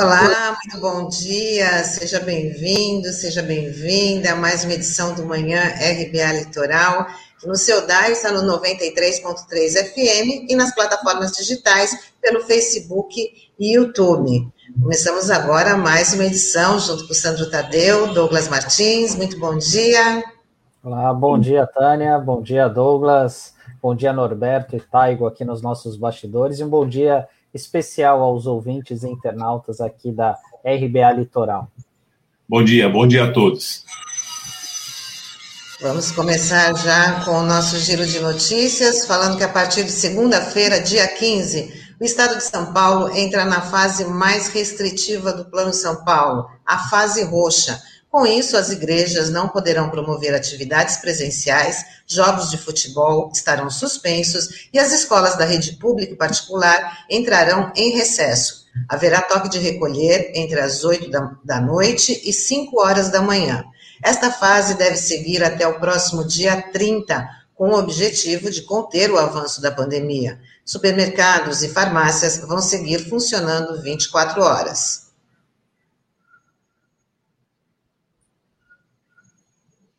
Olá, muito bom dia, seja bem-vindo, seja bem-vinda a mais uma edição do Manhã RBA Litoral. No seu DAI está no 93.3 FM e nas plataformas digitais pelo Facebook e YouTube. Começamos agora mais uma edição junto com o Sandro Tadeu, Douglas Martins. Muito bom dia. Olá, bom dia, Tânia. Bom dia, Douglas. Bom dia, Norberto e Taigo aqui nos nossos bastidores. E um bom dia especial aos ouvintes e internautas aqui da RBA Litoral. Bom dia, bom dia a todos. Vamos começar já com o nosso giro de notícias, falando que a partir de segunda-feira, dia 15, o estado de São Paulo entra na fase mais restritiva do Plano São Paulo, a fase roxa. Com isso, as igrejas não poderão promover atividades presenciais, jogos de futebol estarão suspensos e as escolas da rede pública e particular entrarão em recesso. Haverá toque de recolher entre as 8 da, da noite e 5 horas da manhã. Esta fase deve seguir até o próximo dia 30, com o objetivo de conter o avanço da pandemia. Supermercados e farmácias vão seguir funcionando 24 horas.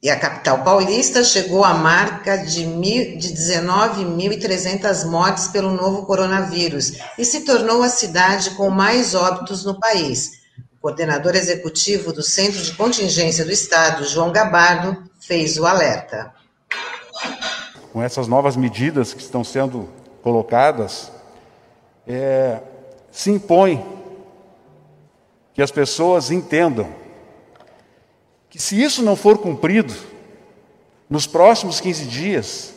E a capital paulista chegou à marca de, de 19.300 mortes pelo novo coronavírus e se tornou a cidade com mais óbitos no país. O coordenador executivo do Centro de Contingência do Estado, João Gabardo, fez o alerta. Com essas novas medidas que estão sendo colocadas, é, se impõe que as pessoas entendam que, se isso não for cumprido, nos próximos 15 dias,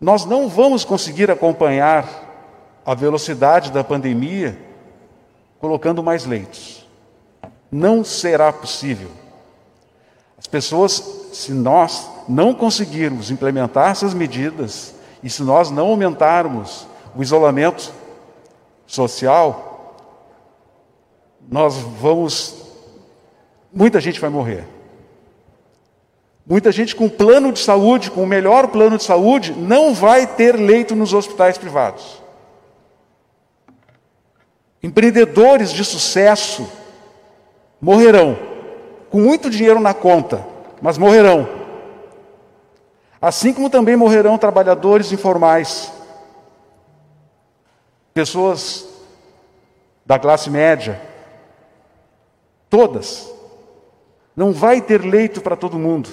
nós não vamos conseguir acompanhar a velocidade da pandemia colocando mais leitos. Não será possível. As pessoas, se nós não conseguirmos implementar essas medidas e se nós não aumentarmos o isolamento social, nós vamos. Muita gente vai morrer. Muita gente com plano de saúde, com o melhor plano de saúde, não vai ter leito nos hospitais privados. Empreendedores de sucesso morrerão, com muito dinheiro na conta, mas morrerão. Assim como também morrerão trabalhadores informais, pessoas da classe média, todas. Não vai ter leito para todo mundo.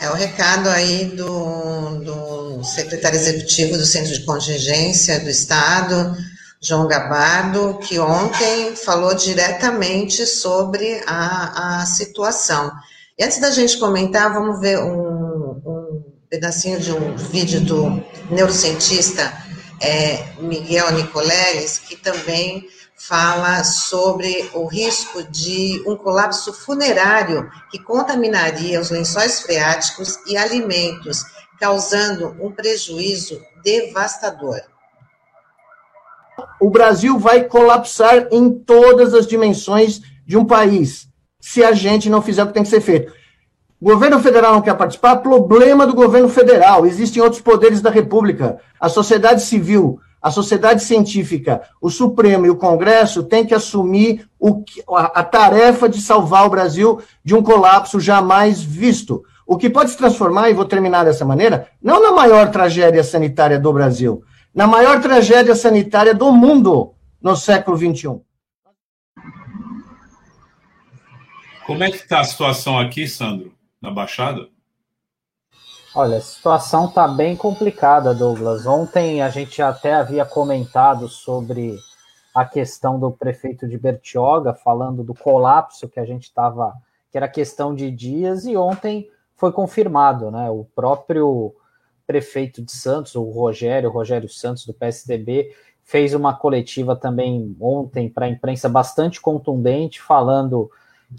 É o recado aí do, do secretário executivo do Centro de Contingência do Estado, João Gabardo, que ontem falou diretamente sobre a, a situação. E antes da gente comentar, vamos ver um, um pedacinho de um vídeo do neurocientista é, Miguel Nicoleles, que também fala sobre o risco de um colapso funerário que contaminaria os lençóis freáticos e alimentos, causando um prejuízo devastador. O Brasil vai colapsar em todas as dimensões de um país, se a gente não fizer o que tem que ser feito. O governo federal não quer participar, problema do governo federal. Existem outros poderes da República. A sociedade civil a sociedade científica, o Supremo e o Congresso têm que assumir o, a, a tarefa de salvar o Brasil de um colapso jamais visto. O que pode se transformar, e vou terminar dessa maneira, não na maior tragédia sanitária do Brasil, na maior tragédia sanitária do mundo no século XXI. Como é que está a situação aqui, Sandro, na Baixada? Olha, a situação está bem complicada, Douglas. Ontem a gente até havia comentado sobre a questão do prefeito de Bertioga, falando do colapso que a gente estava, que era questão de dias, e ontem foi confirmado, né? O próprio prefeito de Santos, o Rogério, Rogério Santos, do PSDB, fez uma coletiva também ontem para a imprensa bastante contundente, falando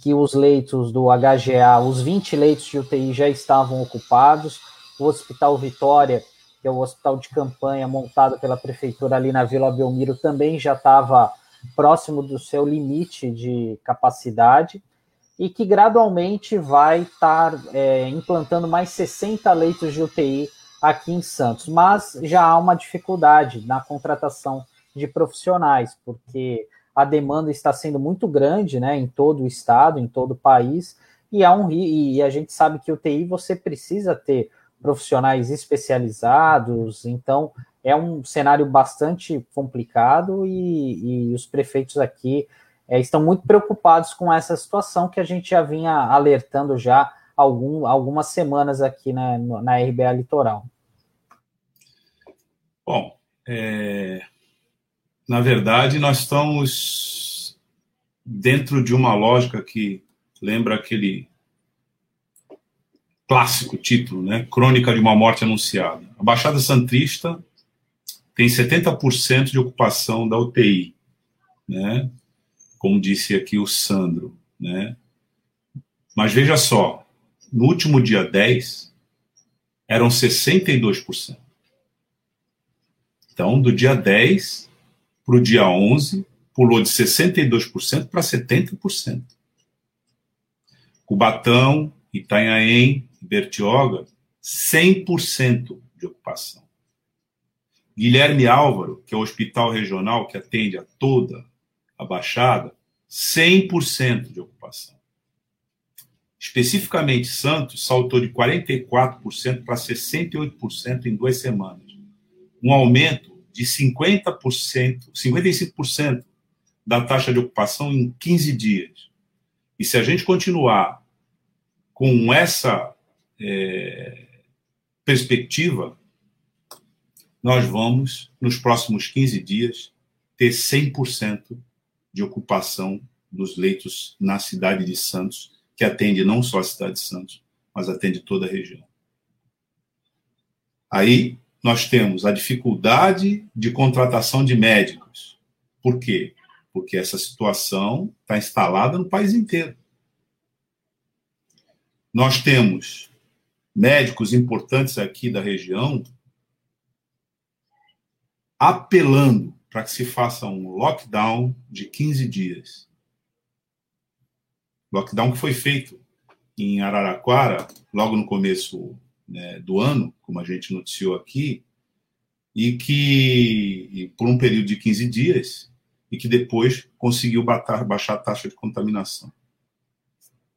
que os leitos do HGA, os 20 leitos de UTI já estavam ocupados. O Hospital Vitória, que é o hospital de campanha montado pela prefeitura ali na Vila Belmiro, também já estava próximo do seu limite de capacidade e que gradualmente vai estar é, implantando mais 60 leitos de UTI aqui em Santos, mas já há uma dificuldade na contratação de profissionais, porque a demanda está sendo muito grande, né, em todo o estado, em todo o país, e há um e a gente sabe que o TI você precisa ter profissionais especializados, então é um cenário bastante complicado e, e os prefeitos aqui é, estão muito preocupados com essa situação que a gente já vinha alertando já algum, algumas semanas aqui na, na RBA Litoral. Bom, é, na verdade, nós estamos dentro de uma lógica que lembra aquele clássico título, né? Crônica de uma Morte Anunciada. A Baixada Santista tem 70% de ocupação da UTI, né? Como disse aqui o Sandro, né? Mas veja só, no último dia 10 eram 62%. Então, do dia 10 para o dia 11, pulou de 62% para 70%. Cubatão, Itanhaém, Bertioga, 100% de ocupação. Guilherme Álvaro, que é o hospital regional que atende a toda a Baixada, 100% de ocupação. Especificamente, Santos saltou de 44% para 68% em duas semanas. Um aumento de 50%, 55% da taxa de ocupação em 15 dias. E se a gente continuar com essa é, perspectiva, nós vamos, nos próximos 15 dias, ter 100% de ocupação dos leitos na cidade de Santos, que atende não só a cidade de Santos, mas atende toda a região. Aí nós temos a dificuldade de contratação de médicos. Por quê? Porque essa situação está instalada no país inteiro. Nós temos médicos importantes aqui da região apelando para que se faça um lockdown de 15 dias. Lockdown que foi feito em Araraquara, logo no começo né, do ano, como a gente noticiou aqui, e que, e por um período de 15 dias, e que depois conseguiu batar, baixar a taxa de contaminação.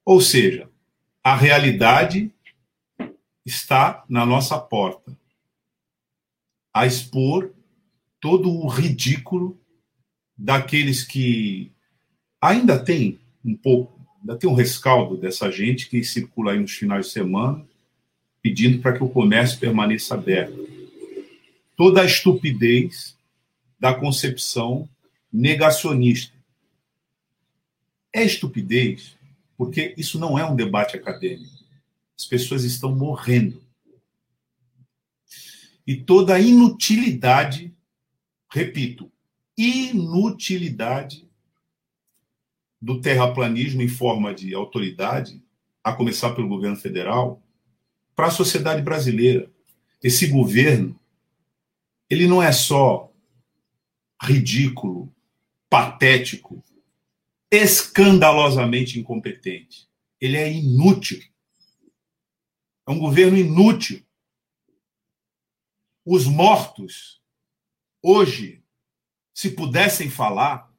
Ou seja, a realidade está na nossa porta a expor todo o ridículo daqueles que ainda tem um pouco, ainda tem um rescaldo dessa gente que circula aí nos finais de semana pedindo para que o comércio permaneça aberto. Toda a estupidez da concepção negacionista. É estupidez porque isso não é um debate acadêmico. As pessoas estão morrendo. E toda a inutilidade, repito, inutilidade do terraplanismo em forma de autoridade, a começar pelo governo federal, para a sociedade brasileira. Esse governo, ele não é só ridículo, patético, escandalosamente incompetente. Ele é inútil. É um governo inútil. Os mortos, hoje, se pudessem falar,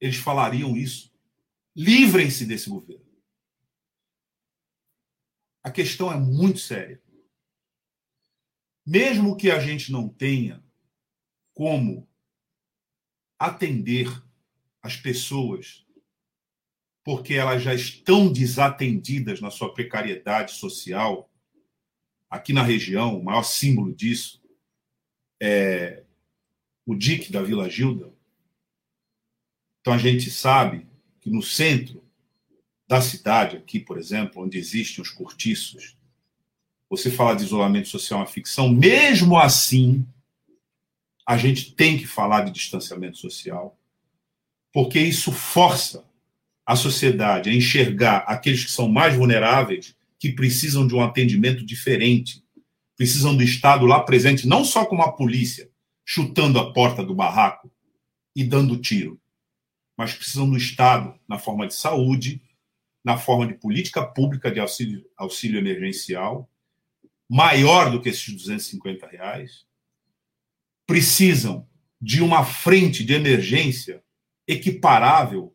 eles falariam isso. Livrem-se desse governo. A questão é muito séria. Mesmo que a gente não tenha como atender as pessoas, porque elas já estão desatendidas na sua precariedade social, aqui na região, o maior símbolo disso é o DIC da Vila Gilda. Então a gente sabe que no centro da cidade, aqui, por exemplo, onde existem os cortiços, você falar de isolamento social é uma ficção, mesmo assim, a gente tem que falar de distanciamento social, porque isso força a sociedade a enxergar aqueles que são mais vulneráveis, que precisam de um atendimento diferente, precisam do Estado lá presente, não só como a polícia, chutando a porta do barraco e dando tiro, mas precisam do Estado na forma de saúde, na forma de política pública de auxílio, auxílio emergencial maior do que esses 250 reais, precisam de uma frente de emergência equiparável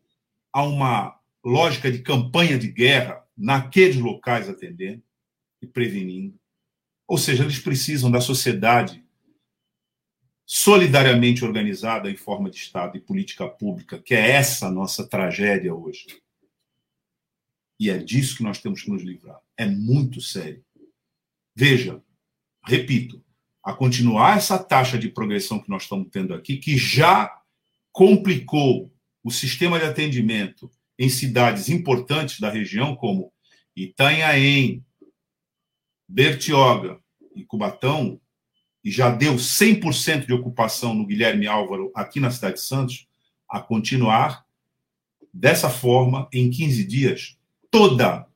a uma lógica de campanha de guerra naqueles locais atendendo e prevenindo. Ou seja, eles precisam da sociedade solidariamente organizada em forma de Estado e política pública, que é essa nossa tragédia hoje. E é disso que nós temos que nos livrar. É muito sério. Veja, repito, a continuar essa taxa de progressão que nós estamos tendo aqui, que já complicou o sistema de atendimento em cidades importantes da região, como Itanhaém, Bertioga e Cubatão, e já deu 100% de ocupação no Guilherme Álvaro aqui na cidade de Santos, a continuar dessa forma, em 15 dias, toda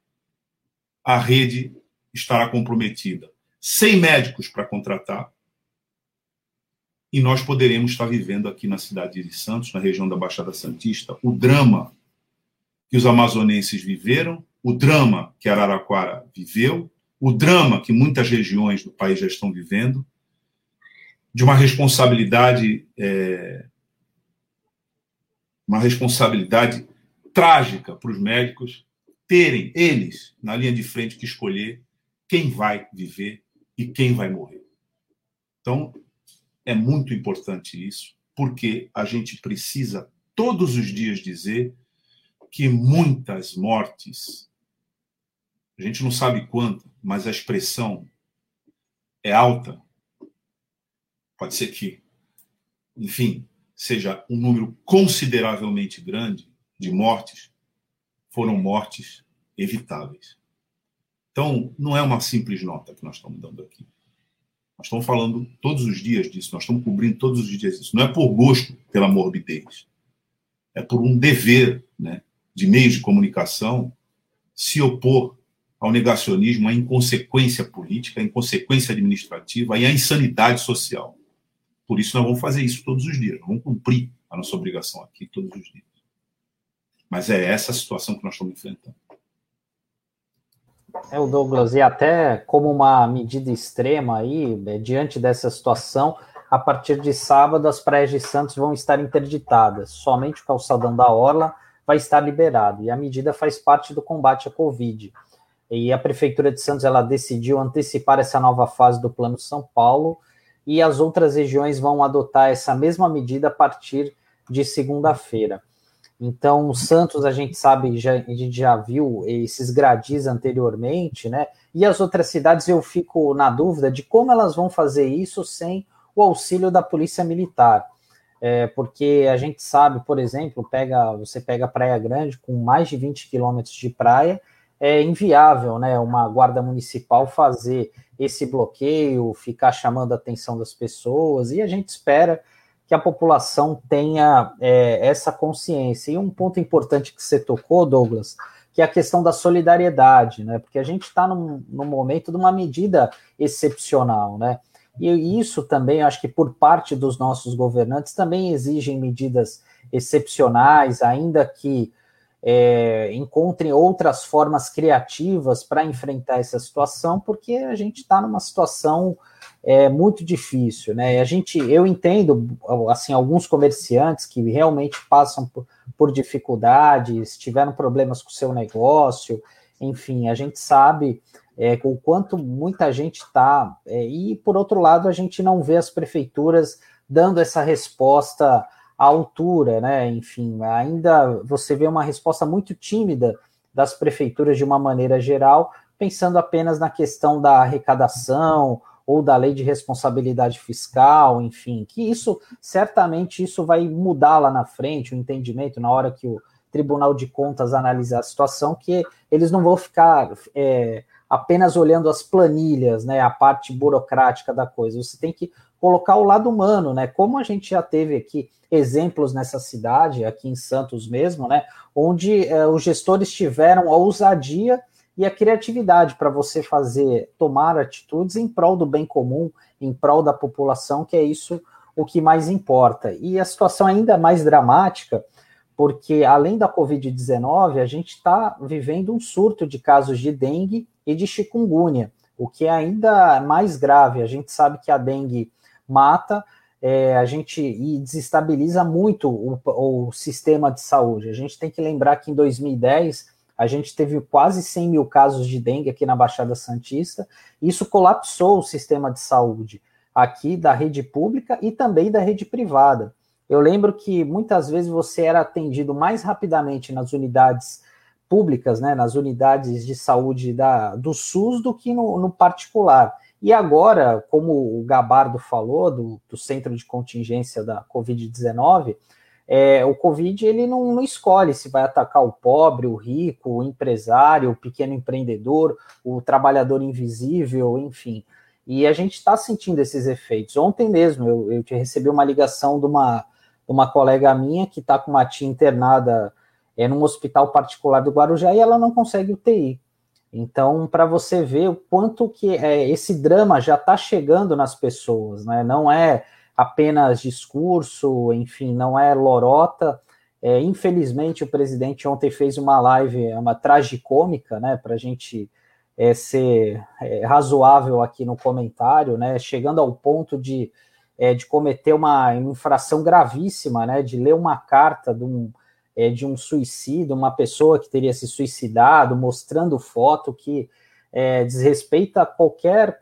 a rede estará comprometida. Sem médicos para contratar, e nós poderemos estar vivendo aqui na cidade de Santos, na região da Baixada Santista, o drama que os amazonenses viveram, o drama que Araraquara viveu, o drama que muitas regiões do país já estão vivendo, de uma responsabilidade é, uma responsabilidade trágica para os médicos terem eles na linha de frente que escolher quem vai viver e quem vai morrer. Então é muito importante isso, porque a gente precisa todos os dias dizer que muitas mortes, a gente não sabe quanto, mas a expressão é alta, pode ser que, enfim, seja um número consideravelmente grande de mortes, foram mortes evitáveis. Então, não é uma simples nota que nós estamos dando aqui. Nós estamos falando todos os dias disso, nós estamos cobrindo todos os dias isso. Não é por gosto pela morbidez, é por um dever né, de meios de comunicação se opor ao negacionismo, à inconsequência política, à inconsequência administrativa e à insanidade social. Por isso, nós vamos fazer isso todos os dias, nós vamos cumprir a nossa obrigação aqui todos os dias. Mas é essa a situação que nós estamos enfrentando. É o Douglas, e até como uma medida extrema aí, é, diante dessa situação, a partir de sábado as praias de Santos vão estar interditadas. Somente o calçadão da Orla vai estar liberado. E a medida faz parte do combate à Covid. E a Prefeitura de Santos ela decidiu antecipar essa nova fase do Plano São Paulo e as outras regiões vão adotar essa mesma medida a partir de segunda-feira. Então, Santos, a gente sabe, já, a gente já viu esses gradis anteriormente, né? E as outras cidades, eu fico na dúvida de como elas vão fazer isso sem o auxílio da Polícia Militar. É, porque a gente sabe, por exemplo, pega, você pega Praia Grande com mais de 20 quilômetros de praia, é inviável, né? Uma guarda municipal fazer esse bloqueio, ficar chamando a atenção das pessoas, e a gente espera que a população tenha é, essa consciência. E um ponto importante que você tocou, Douglas, que é a questão da solidariedade, né? Porque a gente está num, num, momento de uma medida excepcional, né? E isso também, acho que por parte dos nossos governantes, também exigem medidas excepcionais, ainda que é, encontrem outras formas criativas para enfrentar essa situação, porque a gente está numa situação é, muito difícil, né? A gente, eu entendo, assim, alguns comerciantes que realmente passam por, por dificuldades, tiveram problemas com o seu negócio, enfim, a gente sabe é, o quanto muita gente está, é, e por outro lado, a gente não vê as prefeituras dando essa resposta à altura, né? Enfim, ainda você vê uma resposta muito tímida das prefeituras de uma maneira geral, pensando apenas na questão da arrecadação ou da lei de responsabilidade fiscal, enfim, que isso certamente isso vai mudar lá na frente o entendimento na hora que o Tribunal de Contas analisar a situação, que eles não vão ficar é, apenas olhando as planilhas, né, a parte burocrática da coisa. Você tem que colocar o lado humano, né? Como a gente já teve aqui exemplos nessa cidade, aqui em Santos mesmo, né? Onde é, os gestores tiveram a ousadia e a criatividade para você fazer, tomar atitudes em prol do bem comum, em prol da população, que é isso o que mais importa. E a situação é ainda mais dramática, porque além da Covid-19, a gente está vivendo um surto de casos de dengue e de chikungunya o que é ainda mais grave. A gente sabe que a dengue mata, é, a gente e desestabiliza muito o, o, sistema de saúde. A gente tem que lembrar que em 2010 a gente teve quase 100 mil casos de dengue aqui na Baixada Santista, isso colapsou o sistema de saúde aqui da rede pública e também da rede privada. Eu lembro que muitas vezes você era atendido mais rapidamente nas unidades públicas, né, nas unidades de saúde da, do SUS do que no, no particular. E agora, como o Gabardo falou, do, do Centro de Contingência da Covid-19, é, o Covid ele não, não, escolhe se vai atacar o pobre, o rico, o empresário, o pequeno empreendedor, o trabalhador invisível, enfim. E a gente está sentindo esses efeitos. Ontem mesmo eu, eu recebi uma ligação de uma, uma colega minha que está com uma tia internada é, num hospital particular do Guarujá e ela não consegue UTI. Então, para você ver o quanto que é, esse drama já está chegando nas pessoas, né? Não é apenas discurso, enfim, não é lorota. É, infelizmente, o presidente ontem fez uma live, uma tragicômica, né? Para a gente é, ser é, razoável aqui no comentário, né? Chegando ao ponto de, é, de cometer uma infração gravíssima, né? De ler uma carta de um é, de um suicídio, uma pessoa que teria se suicidado, mostrando foto que é, desrespeita qualquer,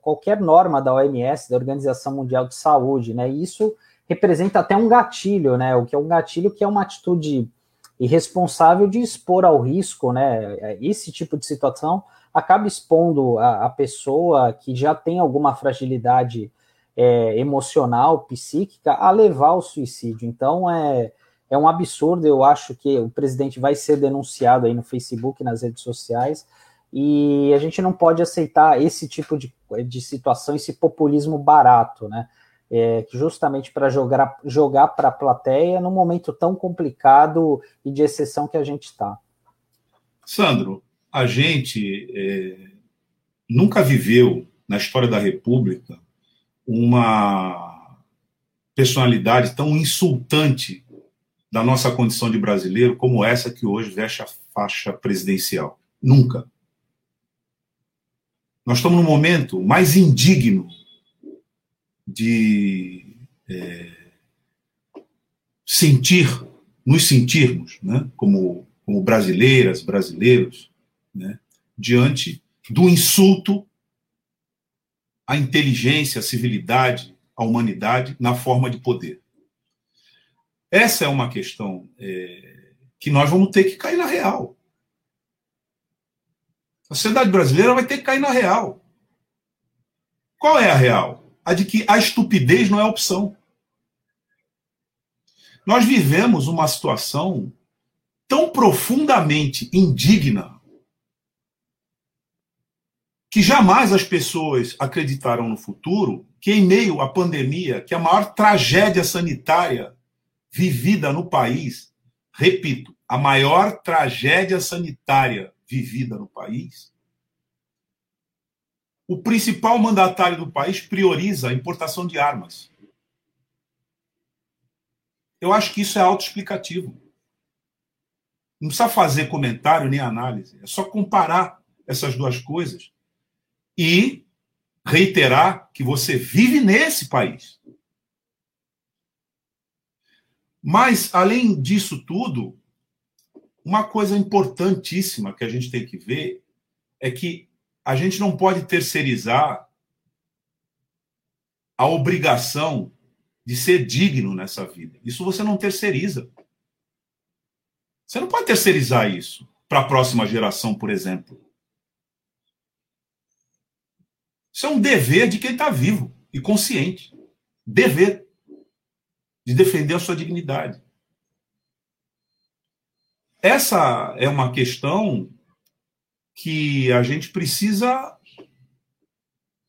qualquer norma da OMS, da Organização Mundial de Saúde, né? E isso representa até um gatilho, né? O que é um gatilho que é uma atitude irresponsável de expor ao risco, né? Esse tipo de situação acaba expondo a, a pessoa que já tem alguma fragilidade é, emocional, psíquica, a levar ao suicídio. Então, é, é um absurdo, eu acho que o presidente vai ser denunciado aí no Facebook, nas redes sociais, e a gente não pode aceitar esse tipo de, de situação, esse populismo barato, né? É, justamente para jogar, jogar para a plateia num momento tão complicado e de exceção que a gente está. Sandro, a gente é, nunca viveu na história da República uma personalidade tão insultante da nossa condição de brasileiro como essa que hoje veste a faixa presidencial. Nunca. Nós estamos no momento mais indigno de é, sentir, nos sentirmos, né, como, como brasileiras, brasileiros, né, diante do insulto à inteligência, à civilidade, à humanidade na forma de poder. Essa é uma questão é, que nós vamos ter que cair na real. A sociedade brasileira vai ter que cair na real. Qual é a real? A de que a estupidez não é opção. Nós vivemos uma situação tão profundamente indigna que jamais as pessoas acreditaram no futuro que, em meio à pandemia, que é a maior tragédia sanitária vivida no país, repito, a maior tragédia sanitária vivida no país, o principal mandatário do país prioriza a importação de armas. Eu acho que isso é autoexplicativo. Não precisa fazer comentário nem análise, é só comparar essas duas coisas e reiterar que você vive nesse país. Mas, além disso tudo, uma coisa importantíssima que a gente tem que ver é que a gente não pode terceirizar a obrigação de ser digno nessa vida. Isso você não terceiriza. Você não pode terceirizar isso para a próxima geração, por exemplo. Isso é um dever de quem está vivo e consciente. Dever de defender a sua dignidade. Essa é uma questão que a gente precisa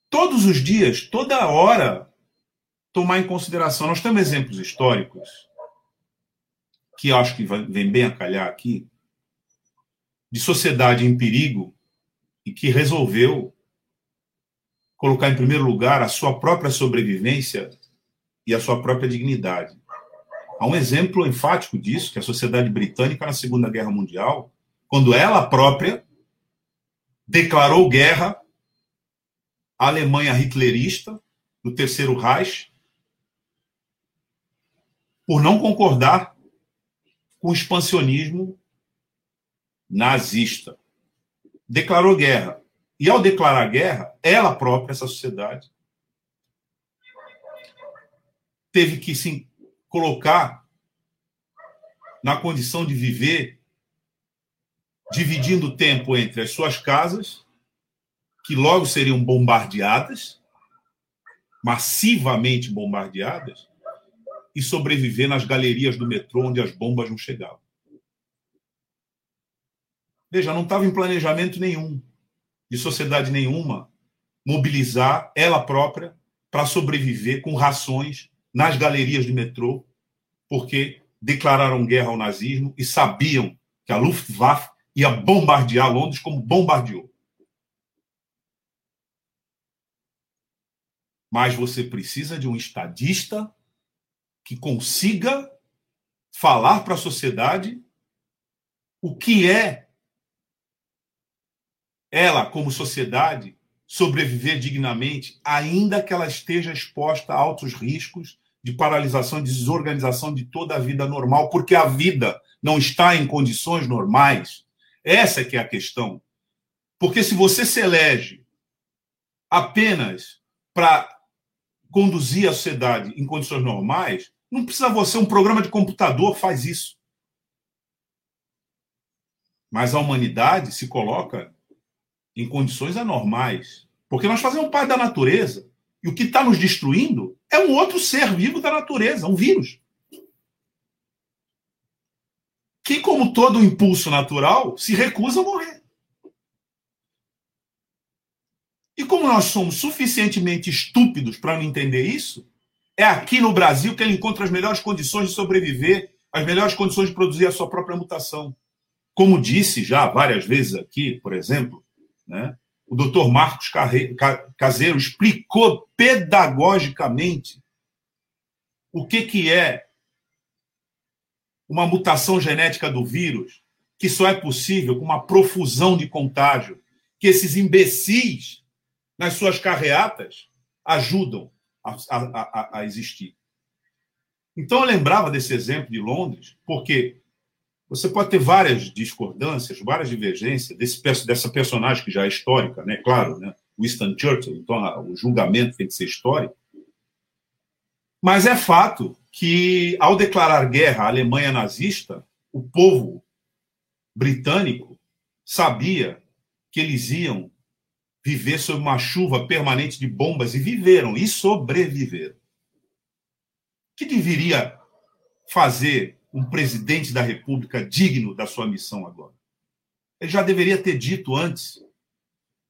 todos os dias, toda hora, tomar em consideração. Nós temos exemplos históricos que acho que vem bem a calhar aqui, de sociedade em perigo e que resolveu colocar em primeiro lugar a sua própria sobrevivência e a sua própria dignidade. Há um exemplo enfático disso, que é a sociedade britânica na Segunda Guerra Mundial, quando ela própria declarou guerra a Alemanha hitlerista, do Terceiro Reich, por não concordar com o expansionismo nazista. Declarou guerra. E ao declarar guerra, ela própria, essa sociedade, teve que se colocar na condição de viver dividindo o tempo entre as suas casas, que logo seriam bombardeadas, massivamente bombardeadas, e sobreviver nas galerias do metrô onde as bombas não chegavam. Veja, não estava em planejamento nenhum, de sociedade nenhuma, mobilizar ela própria para sobreviver com rações nas galerias do metrô, porque declararam guerra ao nazismo e sabiam que a Luftwaffe ia bombardear Londres como bombardeou. Mas você precisa de um estadista que consiga falar para a sociedade o que é ela, como sociedade, sobreviver dignamente, ainda que ela esteja exposta a altos riscos de paralisação, de desorganização de toda a vida normal, porque a vida não está em condições normais. Essa é que é a questão. Porque se você se elege apenas para conduzir a sociedade em condições normais, não precisa você, um programa de computador faz isso. Mas a humanidade se coloca em condições anormais. Porque nós fazemos parte da natureza. E o que está nos destruindo é um outro ser vivo da natureza, um vírus. Que, como todo impulso natural, se recusa a morrer. E como nós somos suficientemente estúpidos para não entender isso, é aqui no Brasil que ele encontra as melhores condições de sobreviver, as melhores condições de produzir a sua própria mutação. Como disse já várias vezes aqui, por exemplo, né, o doutor Marcos Caseiro explicou pedagogicamente o que, que é uma mutação genética do vírus, que só é possível com uma profusão de contágio, que esses imbecis, nas suas carreatas, ajudam a, a, a existir. Então eu lembrava desse exemplo de Londres, porque você pode ter várias discordâncias, várias divergências desse, dessa personagem que já é histórica, né? Claro, né? Winston Churchill, então o julgamento tem que ser histórico. Mas é fato que, ao declarar guerra à Alemanha nazista, o povo britânico sabia que eles iam viver sob uma chuva permanente de bombas e viveram e sobreviveram. O que deveria fazer um presidente da República digno da sua missão agora? Ele já deveria ter dito antes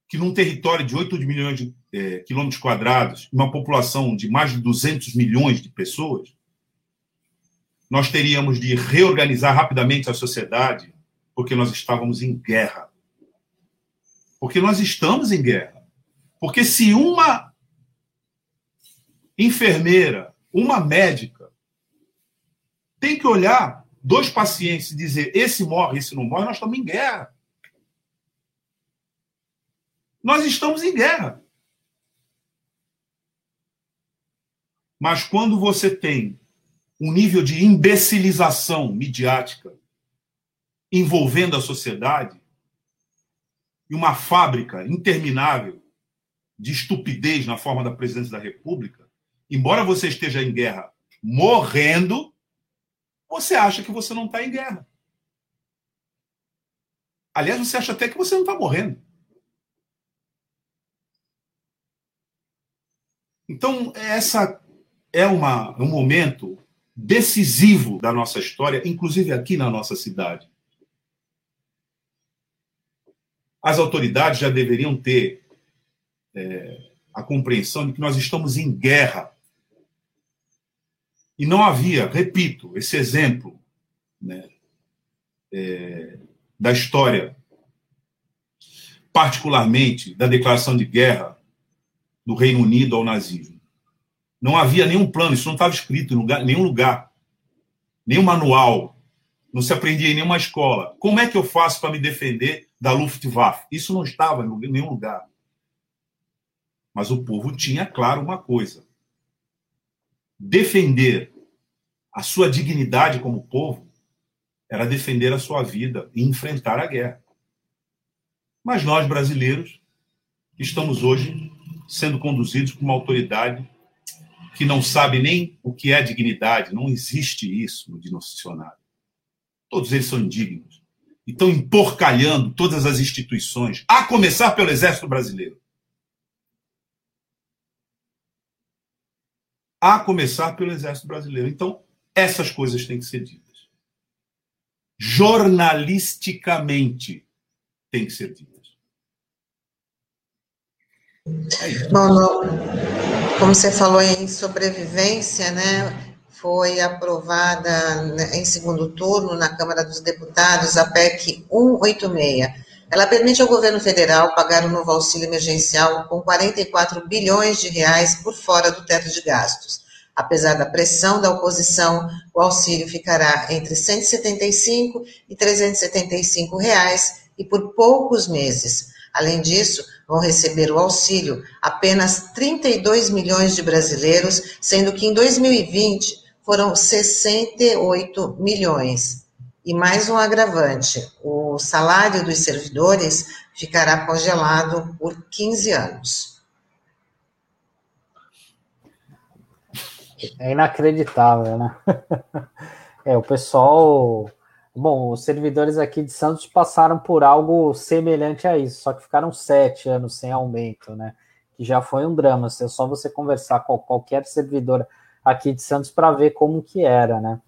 que num território de 8 milhões de é, quilômetros quadrados, uma população de mais de 200 milhões de pessoas, nós teríamos de reorganizar rapidamente a sociedade, porque nós estávamos em guerra. Porque nós estamos em guerra. Porque se uma enfermeira, uma médica, tem que olhar dois pacientes e dizer esse morre, esse não morre, nós estamos em guerra. Nós estamos em guerra. Mas quando você tem um nível de imbecilização midiática envolvendo a sociedade, e uma fábrica interminável de estupidez na forma da presidência da República, embora você esteja em guerra morrendo, você acha que você não está em guerra. Aliás, você acha até que você não está morrendo. Então, essa é uma, um momento decisivo da nossa história, inclusive aqui na nossa cidade. as autoridades já deveriam ter é, a compreensão de que nós estamos em guerra. E não havia, repito, esse exemplo né, é, da história, particularmente da declaração de guerra do Reino Unido ao nazismo. Não havia nenhum plano, isso não estava escrito em lugar, nenhum lugar, nenhum manual, não se aprendia em nenhuma escola. Como é que eu faço para me defender da Luftwaffe? Isso não estava em nenhum lugar. Mas o povo tinha claro uma coisa: defender a sua dignidade como povo era defender a sua vida e enfrentar a guerra. Mas nós, brasileiros, estamos hoje sendo conduzidos por uma autoridade que não sabe nem o que é dignidade, não existe isso no dicionário. Todos eles são indignos. E estão emporcalhando todas as instituições, a começar pelo Exército Brasileiro. A começar pelo Exército Brasileiro. Então, essas coisas têm que ser ditas. Jornalisticamente têm que ser ditas. É Bom, como você falou em sobrevivência, né? Foi aprovada né, em segundo turno na Câmara dos Deputados a PEC 186. Ela permite ao governo federal pagar o novo auxílio emergencial com 44 bilhões de reais por fora do teto de gastos. Apesar da pressão da oposição, o auxílio ficará entre 175 e 375 reais e por poucos meses. Além disso, vão receber o auxílio apenas 32 milhões de brasileiros, sendo que em 2020 foram 68 milhões. E mais um agravante: o salário dos servidores ficará congelado por 15 anos. É inacreditável, né? É, o pessoal Bom, os servidores aqui de Santos passaram por algo semelhante a isso, só que ficaram sete anos sem aumento, né? Que já foi um drama. É só você conversar com qualquer servidor aqui de Santos para ver como que era, né?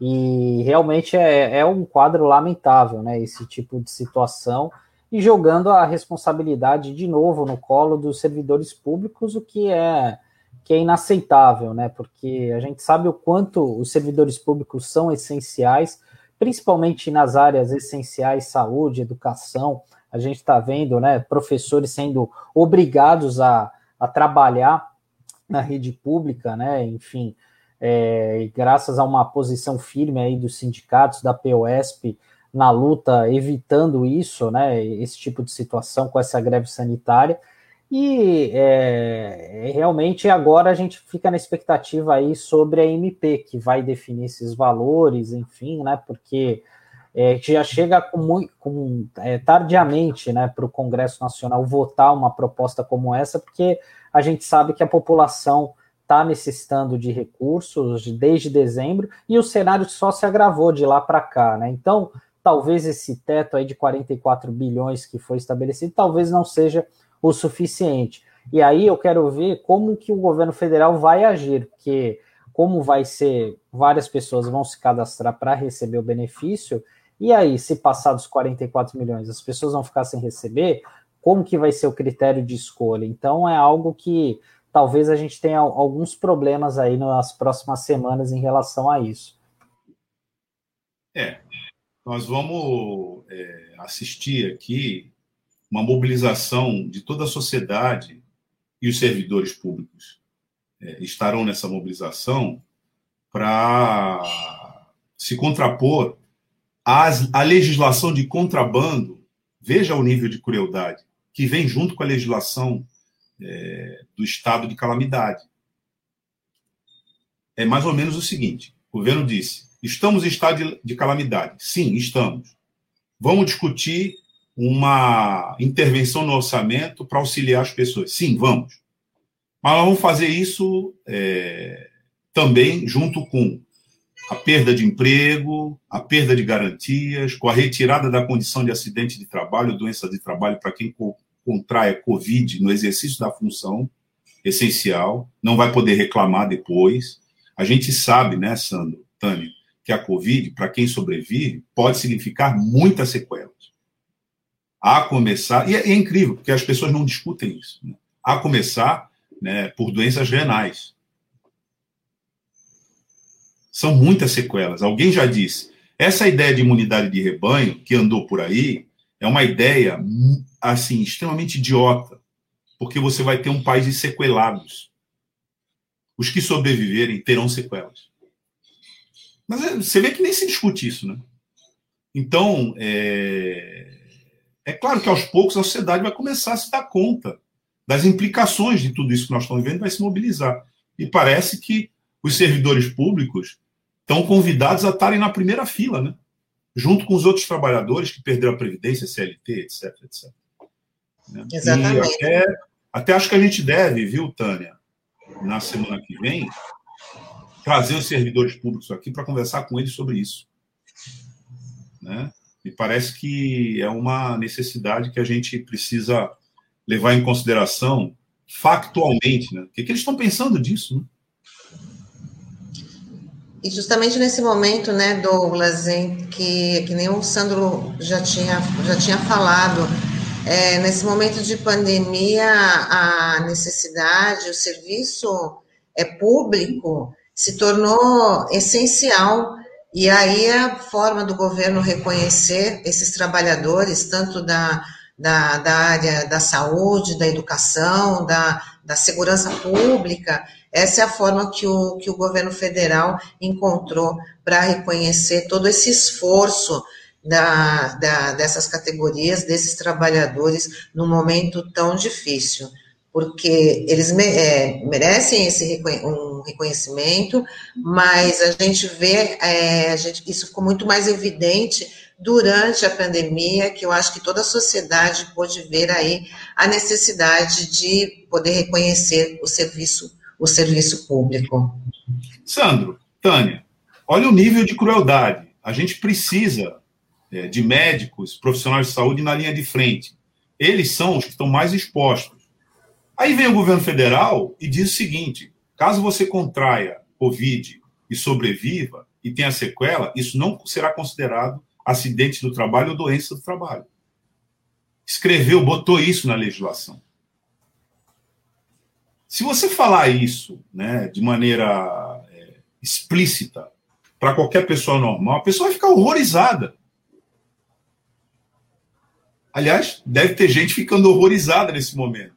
E realmente é, é um quadro lamentável, né? Esse tipo de situação e jogando a responsabilidade de novo no colo dos servidores públicos, o que é que é inaceitável, né? Porque a gente sabe o quanto os servidores públicos são essenciais principalmente nas áreas essenciais, saúde, educação. A gente está vendo né, professores sendo obrigados a, a trabalhar na rede pública, né? Enfim, é, graças a uma posição firme aí dos sindicatos da POSP na luta, evitando isso, né? Esse tipo de situação com essa greve sanitária. E é, realmente agora a gente fica na expectativa aí sobre a MP, que vai definir esses valores, enfim, né? Porque é, já chega com, com é, tardiamente né, para o Congresso Nacional votar uma proposta como essa, porque a gente sabe que a população está necessitando de recursos desde dezembro e o cenário só se agravou de lá para cá, né? Então, talvez esse teto aí de 44 bilhões que foi estabelecido, talvez não seja o suficiente. E aí eu quero ver como que o governo federal vai agir, porque como vai ser, várias pessoas vão se cadastrar para receber o benefício, e aí, se passar dos 44 milhões, as pessoas vão ficar sem receber, como que vai ser o critério de escolha? Então é algo que talvez a gente tenha alguns problemas aí nas próximas semanas em relação a isso. É, nós vamos é, assistir aqui uma mobilização de toda a sociedade e os servidores públicos é, estarão nessa mobilização para se contrapor às, à legislação de contrabando. Veja o nível de crueldade que vem junto com a legislação é, do estado de calamidade. É mais ou menos o seguinte: o governo disse, estamos em estado de, de calamidade. Sim, estamos. Vamos discutir uma intervenção no orçamento para auxiliar as pessoas. Sim, vamos. Mas nós vamos fazer isso é, também junto com a perda de emprego, a perda de garantias, com a retirada da condição de acidente de trabalho, doença de trabalho para quem contrai a Covid no exercício da função essencial, não vai poder reclamar depois. A gente sabe, né, Sandro, Tânia, que a Covid, para quem sobrevive, pode significar muitas sequelas a começar, e é, é, incrível, porque as pessoas não discutem isso, né? a começar né, por doenças renais. São muitas sequelas. Alguém já disse, essa ideia de imunidade de rebanho que andou por aí é uma ideia assim extremamente idiota, porque você vai ter um país de sequelados. Os que sobreviverem terão sequelas. Mas é, você vê que nem se discute isso, né? Então, é, é claro que aos poucos a sociedade vai começar a se dar conta das implicações de tudo isso que nós estamos vendo, vai se mobilizar. E parece que os servidores públicos estão convidados a estarem na primeira fila, né? junto com os outros trabalhadores que perderam a Previdência, CLT, etc. etc. Né? Exatamente. Até, até acho que a gente deve, viu, Tânia, na semana que vem, trazer os servidores públicos aqui para conversar com eles sobre isso. Né? Me parece que é uma necessidade que a gente precisa levar em consideração factualmente, né? O que, que eles estão pensando disso, né? E justamente nesse momento, né, Douglas, em que, que nem o Sandro já tinha, já tinha falado, é, nesse momento de pandemia, a necessidade, o serviço é público se tornou essencial. E aí a forma do governo reconhecer esses trabalhadores, tanto da, da, da área da saúde, da educação, da, da segurança pública, essa é a forma que o, que o governo federal encontrou para reconhecer todo esse esforço da, da, dessas categorias, desses trabalhadores, num momento tão difícil, porque eles é, merecem esse um reconhecimento, mas a gente vê, é, a gente, isso ficou muito mais evidente durante a pandemia, que eu acho que toda a sociedade pôde ver aí a necessidade de poder reconhecer o serviço, o serviço público. Sandro, Tânia, olha o nível de crueldade. A gente precisa de médicos, profissionais de saúde na linha de frente. Eles são os que estão mais expostos. Aí vem o governo federal e diz o seguinte: caso você contraia Covid e sobreviva e tenha sequela, isso não será considerado acidente do trabalho ou doença do trabalho. Escreveu, botou isso na legislação. Se você falar isso né, de maneira é, explícita para qualquer pessoa normal, a pessoa vai ficar horrorizada. Aliás, deve ter gente ficando horrorizada nesse momento.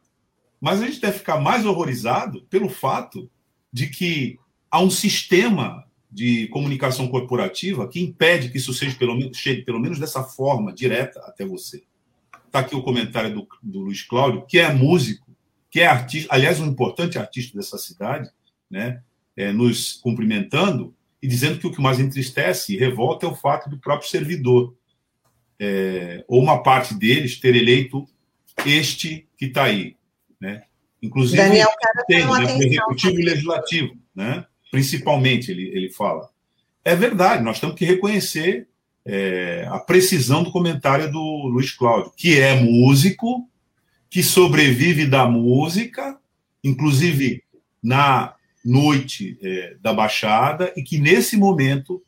Mas a gente deve ficar mais horrorizado pelo fato de que há um sistema de comunicação corporativa que impede que isso seja pelo chegue pelo menos dessa forma direta até você. Está aqui o comentário do, do Luiz Cláudio, que é músico, que é artista, aliás, um importante artista dessa cidade, né, é, nos cumprimentando e dizendo que o que mais entristece e revolta é o fato do próprio servidor, é, ou uma parte deles, ter eleito este que está aí. Né? Inclusive, Daniel, tem, né, o executivo e legislativo. Né? principalmente, ele, ele fala. É verdade, nós temos que reconhecer é, a precisão do comentário do Luiz Cláudio, que é músico, que sobrevive da música, inclusive na noite é, da Baixada, e que nesse momento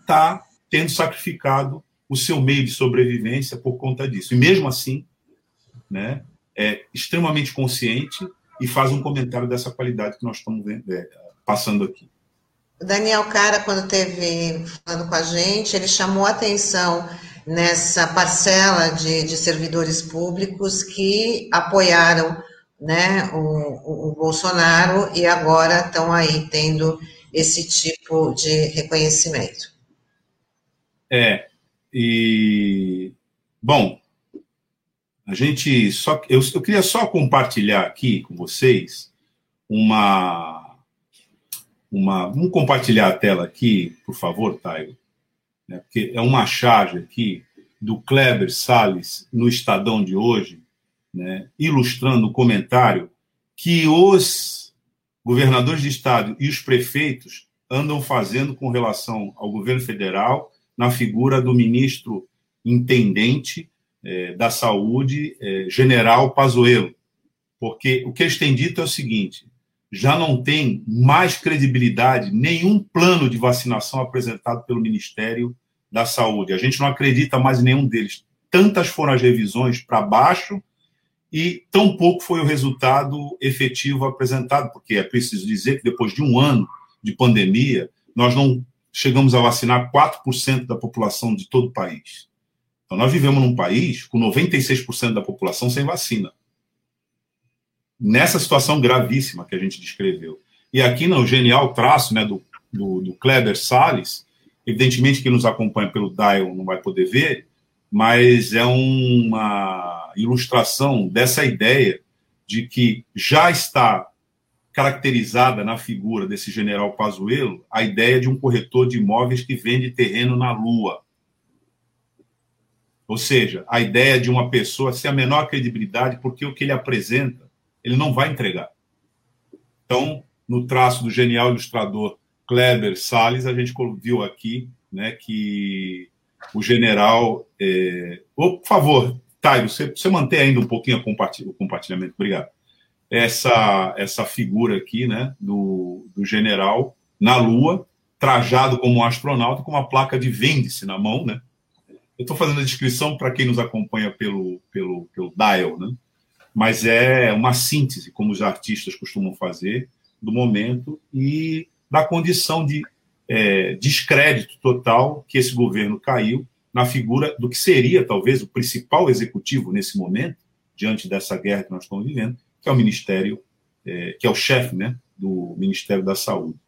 está tendo sacrificado o seu meio de sobrevivência por conta disso. E mesmo assim, né, é extremamente consciente e faz um comentário dessa qualidade que nós estamos vendo, é, passando aqui. O Daniel Cara, quando teve falando com a gente, ele chamou atenção nessa parcela de, de servidores públicos que apoiaram né, o, o, o Bolsonaro e agora estão aí tendo esse tipo de reconhecimento. É, e bom, a gente só eu, eu queria só compartilhar aqui com vocês uma uma. Vamos compartilhar a tela aqui, por favor, Taio. Né? Porque é uma charge aqui do Kleber Salles no Estadão de hoje, né? ilustrando o comentário que os governadores de estado e os prefeitos andam fazendo com relação ao governo federal na figura do ministro intendente eh, da saúde, eh, general Pazuello. Porque o que eles têm dito é o seguinte: já não tem mais credibilidade nenhum plano de vacinação apresentado pelo Ministério da Saúde. A gente não acredita mais em nenhum deles. Tantas foram as revisões para baixo e tão pouco foi o resultado efetivo apresentado, porque é preciso dizer que depois de um ano de pandemia, nós não chegamos a vacinar 4% da população de todo o país. Então, nós vivemos num país com 96% da população sem vacina nessa situação gravíssima que a gente descreveu. E aqui no genial traço né, do, do, do Kleber Salles, evidentemente que nos acompanha pelo Dial não vai poder ver, mas é uma ilustração dessa ideia de que já está caracterizada na figura desse general Pazuello a ideia de um corretor de imóveis que vende terreno na Lua. Ou seja, a ideia de uma pessoa ser a menor credibilidade, porque o que ele apresenta, ele não vai entregar. Então, no traço do genial ilustrador Kleber Salles, a gente viu aqui né, que o general. É... Oh, por favor, Tairo, você, você mantém ainda um pouquinho o compartilhamento, obrigado. Essa, essa figura aqui né, do, do general na Lua, trajado como um astronauta, com uma placa de vende-se na mão. Né? Eu estou fazendo a descrição para quem nos acompanha pelo, pelo, pelo dial, né? mas é uma síntese, como os artistas costumam fazer, do momento e da condição de é, descrédito total que esse governo caiu na figura do que seria, talvez, o principal executivo nesse momento, diante dessa guerra que nós estamos vivendo, que é o Ministério, é, que é o chefe né, do Ministério da Saúde.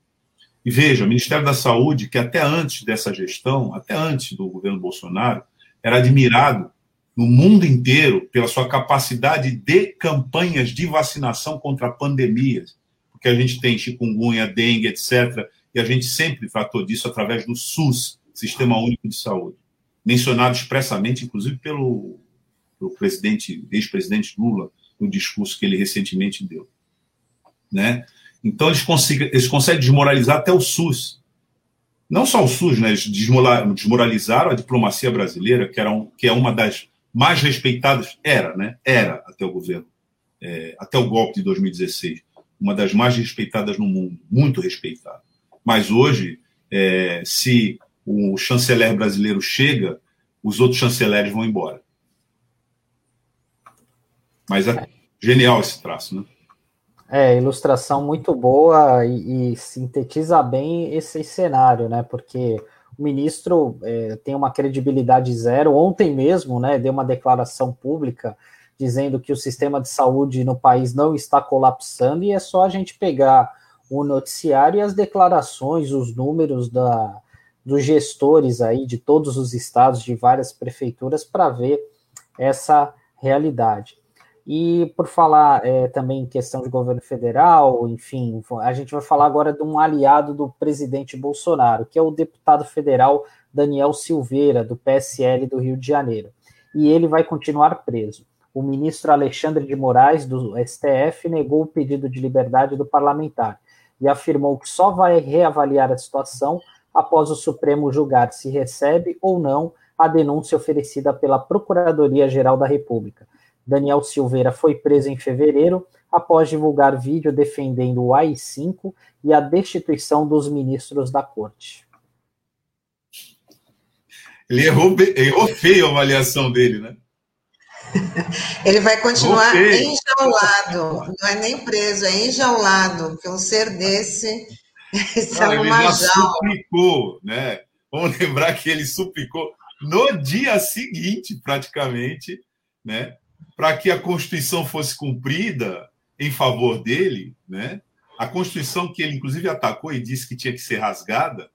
E veja, o Ministério da Saúde, que até antes dessa gestão, até antes do governo Bolsonaro, era admirado no mundo inteiro pela sua capacidade de campanhas de vacinação contra pandemias, porque a gente tem chikungunya, dengue, etc. E a gente sempre tratou disso através do SUS, Sistema Único de Saúde, mencionado expressamente, inclusive, pelo, pelo presidente, ex-presidente Lula, no discurso que ele recentemente deu. Né? Então, eles conseguem, eles conseguem desmoralizar até o SUS. Não só o SUS, né? eles desmoralizaram a diplomacia brasileira, que, era um, que é uma das mais respeitadas, era, né? Era até o governo, é, até o golpe de 2016 uma das mais respeitadas no mundo, muito respeitada. Mas hoje, é, se o chanceler brasileiro chega, os outros chanceleres vão embora. Mas é genial esse traço, né? É, ilustração muito boa e, e sintetiza bem esse cenário, né? Porque o ministro é, tem uma credibilidade zero. Ontem mesmo, né, deu uma declaração pública dizendo que o sistema de saúde no país não está colapsando, e é só a gente pegar o noticiário e as declarações, os números da, dos gestores aí de todos os estados, de várias prefeituras, para ver essa realidade. E por falar é, também em questão de governo federal, enfim, a gente vai falar agora de um aliado do presidente Bolsonaro, que é o deputado federal Daniel Silveira, do PSL do Rio de Janeiro. E ele vai continuar preso o ministro Alexandre de Moraes, do STF, negou o pedido de liberdade do parlamentar e afirmou que só vai reavaliar a situação após o Supremo julgar se recebe ou não a denúncia oferecida pela Procuradoria-Geral da República. Daniel Silveira foi preso em fevereiro após divulgar vídeo defendendo o AI-5 e a destituição dos ministros da corte. Ele errou, errou feio a avaliação dele, né? Ele vai continuar enjaulado, não é nem preso, é enjaulado, porque um ser desse está ah, numa ele jaula. suplicou, né? Vamos lembrar que ele suplicou no dia seguinte, praticamente, né? Para que a Constituição fosse cumprida em favor dele, né? A Constituição que ele, inclusive, atacou e disse que tinha que ser rasgada,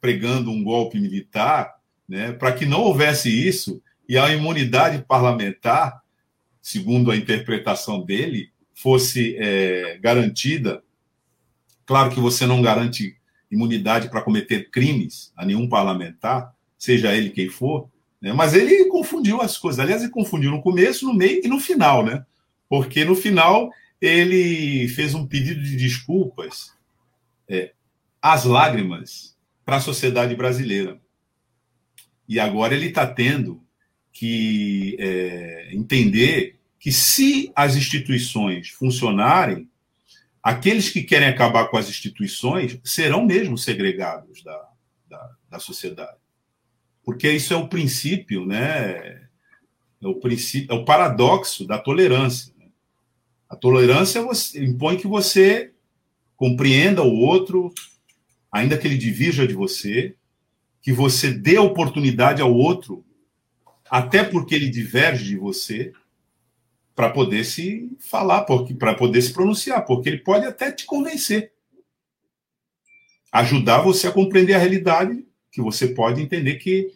pregando um golpe militar, né? Para que não houvesse isso, e a imunidade parlamentar, segundo a interpretação dele, fosse é, garantida. Claro que você não garante imunidade para cometer crimes a nenhum parlamentar, seja ele quem for, né? mas ele confundiu as coisas. Aliás, ele confundiu no começo, no meio e no final, né? Porque no final ele fez um pedido de desculpas é, às lágrimas para a sociedade brasileira. E agora ele está tendo que é, entender que se as instituições funcionarem, aqueles que querem acabar com as instituições serão mesmo segregados da, da, da sociedade. Porque isso é o princípio, né? É o, princípio, é o paradoxo da tolerância. Né? A tolerância você, impõe que você compreenda o outro, ainda que ele divirja de você, que você dê oportunidade ao outro até porque ele diverge de você, para poder se falar, para poder se pronunciar, porque ele pode até te convencer. Ajudar você a compreender a realidade que você pode entender que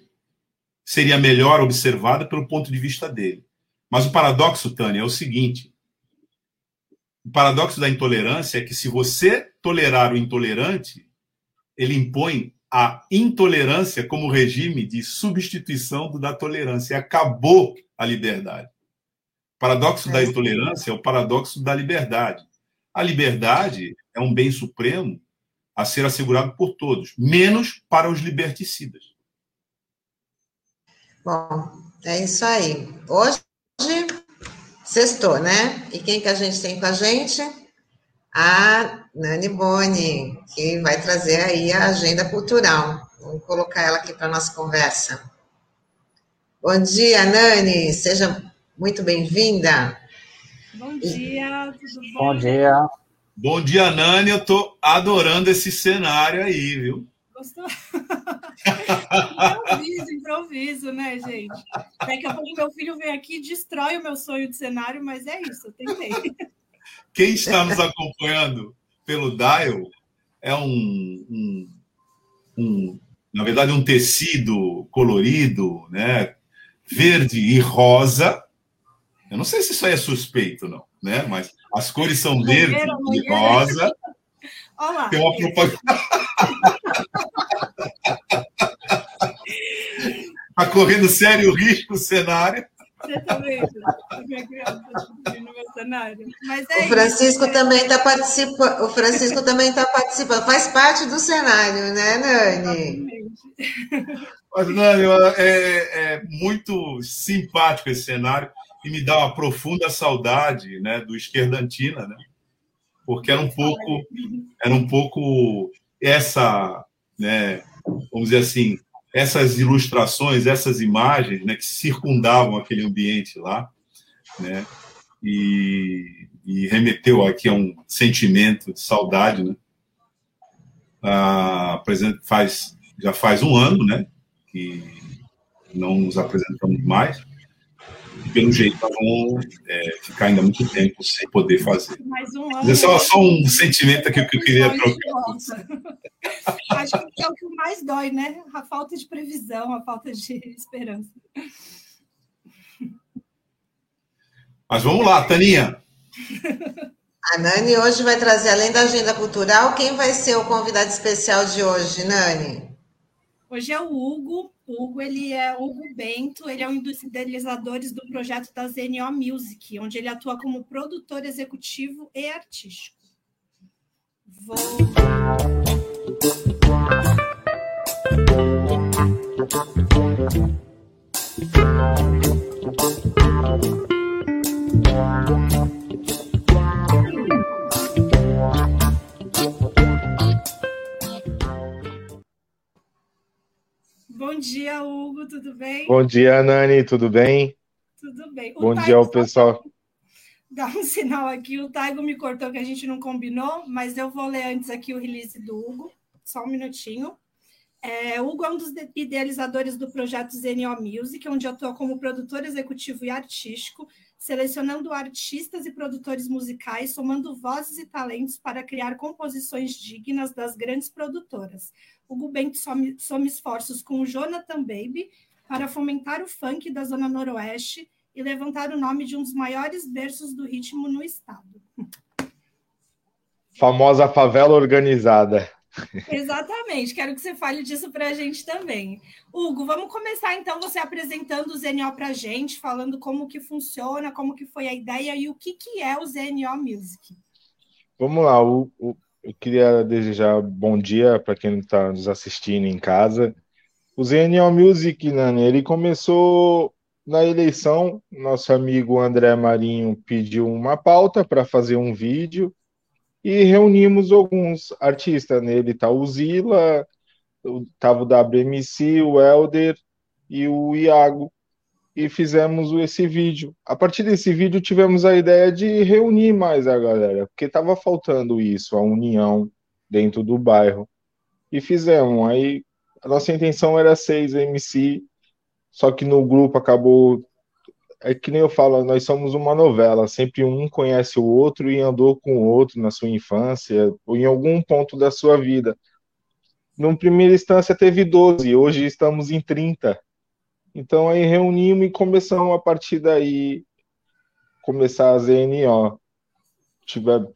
seria melhor observada pelo ponto de vista dele. Mas o paradoxo, Tânia, é o seguinte: O paradoxo da intolerância é que se você tolerar o intolerante, ele impõe a intolerância como regime de substituição da tolerância. E acabou a liberdade. O paradoxo da é. intolerância é o paradoxo da liberdade. A liberdade é um bem supremo a ser assegurado por todos, menos para os liberticidas. Bom, é isso aí. Hoje, sextou, né? E quem que a gente tem com a gente? A Nani Boni, que vai trazer aí a agenda cultural. Vamos colocar ela aqui para nossa conversa. Bom dia, Nani. Seja muito bem-vinda. Bom dia, tudo bom? Bom dia. Bom dia, Nani. Eu estou adorando esse cenário aí, viu? Gostou? improviso, improviso, né, gente? Daqui a pouco meu filho vem aqui e destrói o meu sonho de cenário, mas é isso, eu tentei. Quem está nos acompanhando pelo Dial é um, um, um, na verdade, um tecido colorido, né? Verde e rosa. Eu não sei se isso aí é suspeito, não, né? Mas as cores são verde e rosa. Olá. Tem uma propaganda. Está correndo sério risco o cenário. Você tá vendo? no meu cenário. Mas é o Francisco isso, também está participando. O Francisco também está participando. Faz parte do cenário, né, Nani? Mas, Nani, é, é muito simpático esse cenário e me dá uma profunda saudade né, do Esquerdantina, né? Porque era um pouco, era um pouco essa, né, vamos dizer assim, essas ilustrações, essas imagens né, que circundavam aquele ambiente lá, né, e, e remeteu aqui a um sentimento de saudade, né. Ah, faz, já faz um ano, né, que não nos apresentamos mais, e pelo jeito nós vamos é, ficar ainda muito tempo sem poder fazer. Mais um ano. Mas é só, só um sentimento aqui que eu queria trocar. Acho que é o que mais dói, né? A falta de previsão, a falta de esperança. Mas vamos lá, Taninha. A Nani hoje vai trazer, além da agenda cultural, quem vai ser o convidado especial de hoje, Nani? Hoje é o Hugo. Hugo, ele é Hugo Bento, ele é um dos idealizadores do projeto da ZNO Music, onde ele atua como produtor executivo e artístico. Vou. Bom dia, Hugo, tudo bem? Bom dia, Nani, tudo bem? Tudo bem. O Bom dia ao pessoal. Dá um sinal aqui, o Taigo me cortou que a gente não combinou, mas eu vou ler antes aqui o release do Hugo, só um minutinho. É, Hugo é um dos idealizadores do projeto ZNO Music, onde atua como produtor executivo e artístico, selecionando artistas e produtores musicais, somando vozes e talentos para criar composições dignas das grandes produtoras. Hugo Bento some, some esforços com o Jonathan Baby para fomentar o funk da Zona Noroeste e levantar o nome de um dos maiores berços do ritmo no estado. Famosa favela organizada. Exatamente, quero que você fale disso para a gente também. Hugo, vamos começar então você apresentando o ZNO para a gente, falando como que funciona, como que foi a ideia e o que, que é o ZNO Music. Vamos lá, o, o, eu queria desejar bom dia para quem está nos assistindo em casa. O ZNO Music, Nani, ele começou na eleição. Nosso amigo André Marinho pediu uma pauta para fazer um vídeo e reunimos alguns artistas. Nele está o Zila, estava o WMC, o Elder e o Iago. E fizemos esse vídeo. A partir desse vídeo, tivemos a ideia de reunir mais a galera, porque estava faltando isso, a união dentro do bairro. E fizemos. Aí a nossa intenção era seis MC, só que no grupo acabou é que nem eu falo, nós somos uma novela, sempre um conhece o outro e andou com o outro na sua infância ou em algum ponto da sua vida. Numa primeira instância teve 12, hoje estamos em 30. Então aí reunimos e começamos a partir daí começar a ZNO.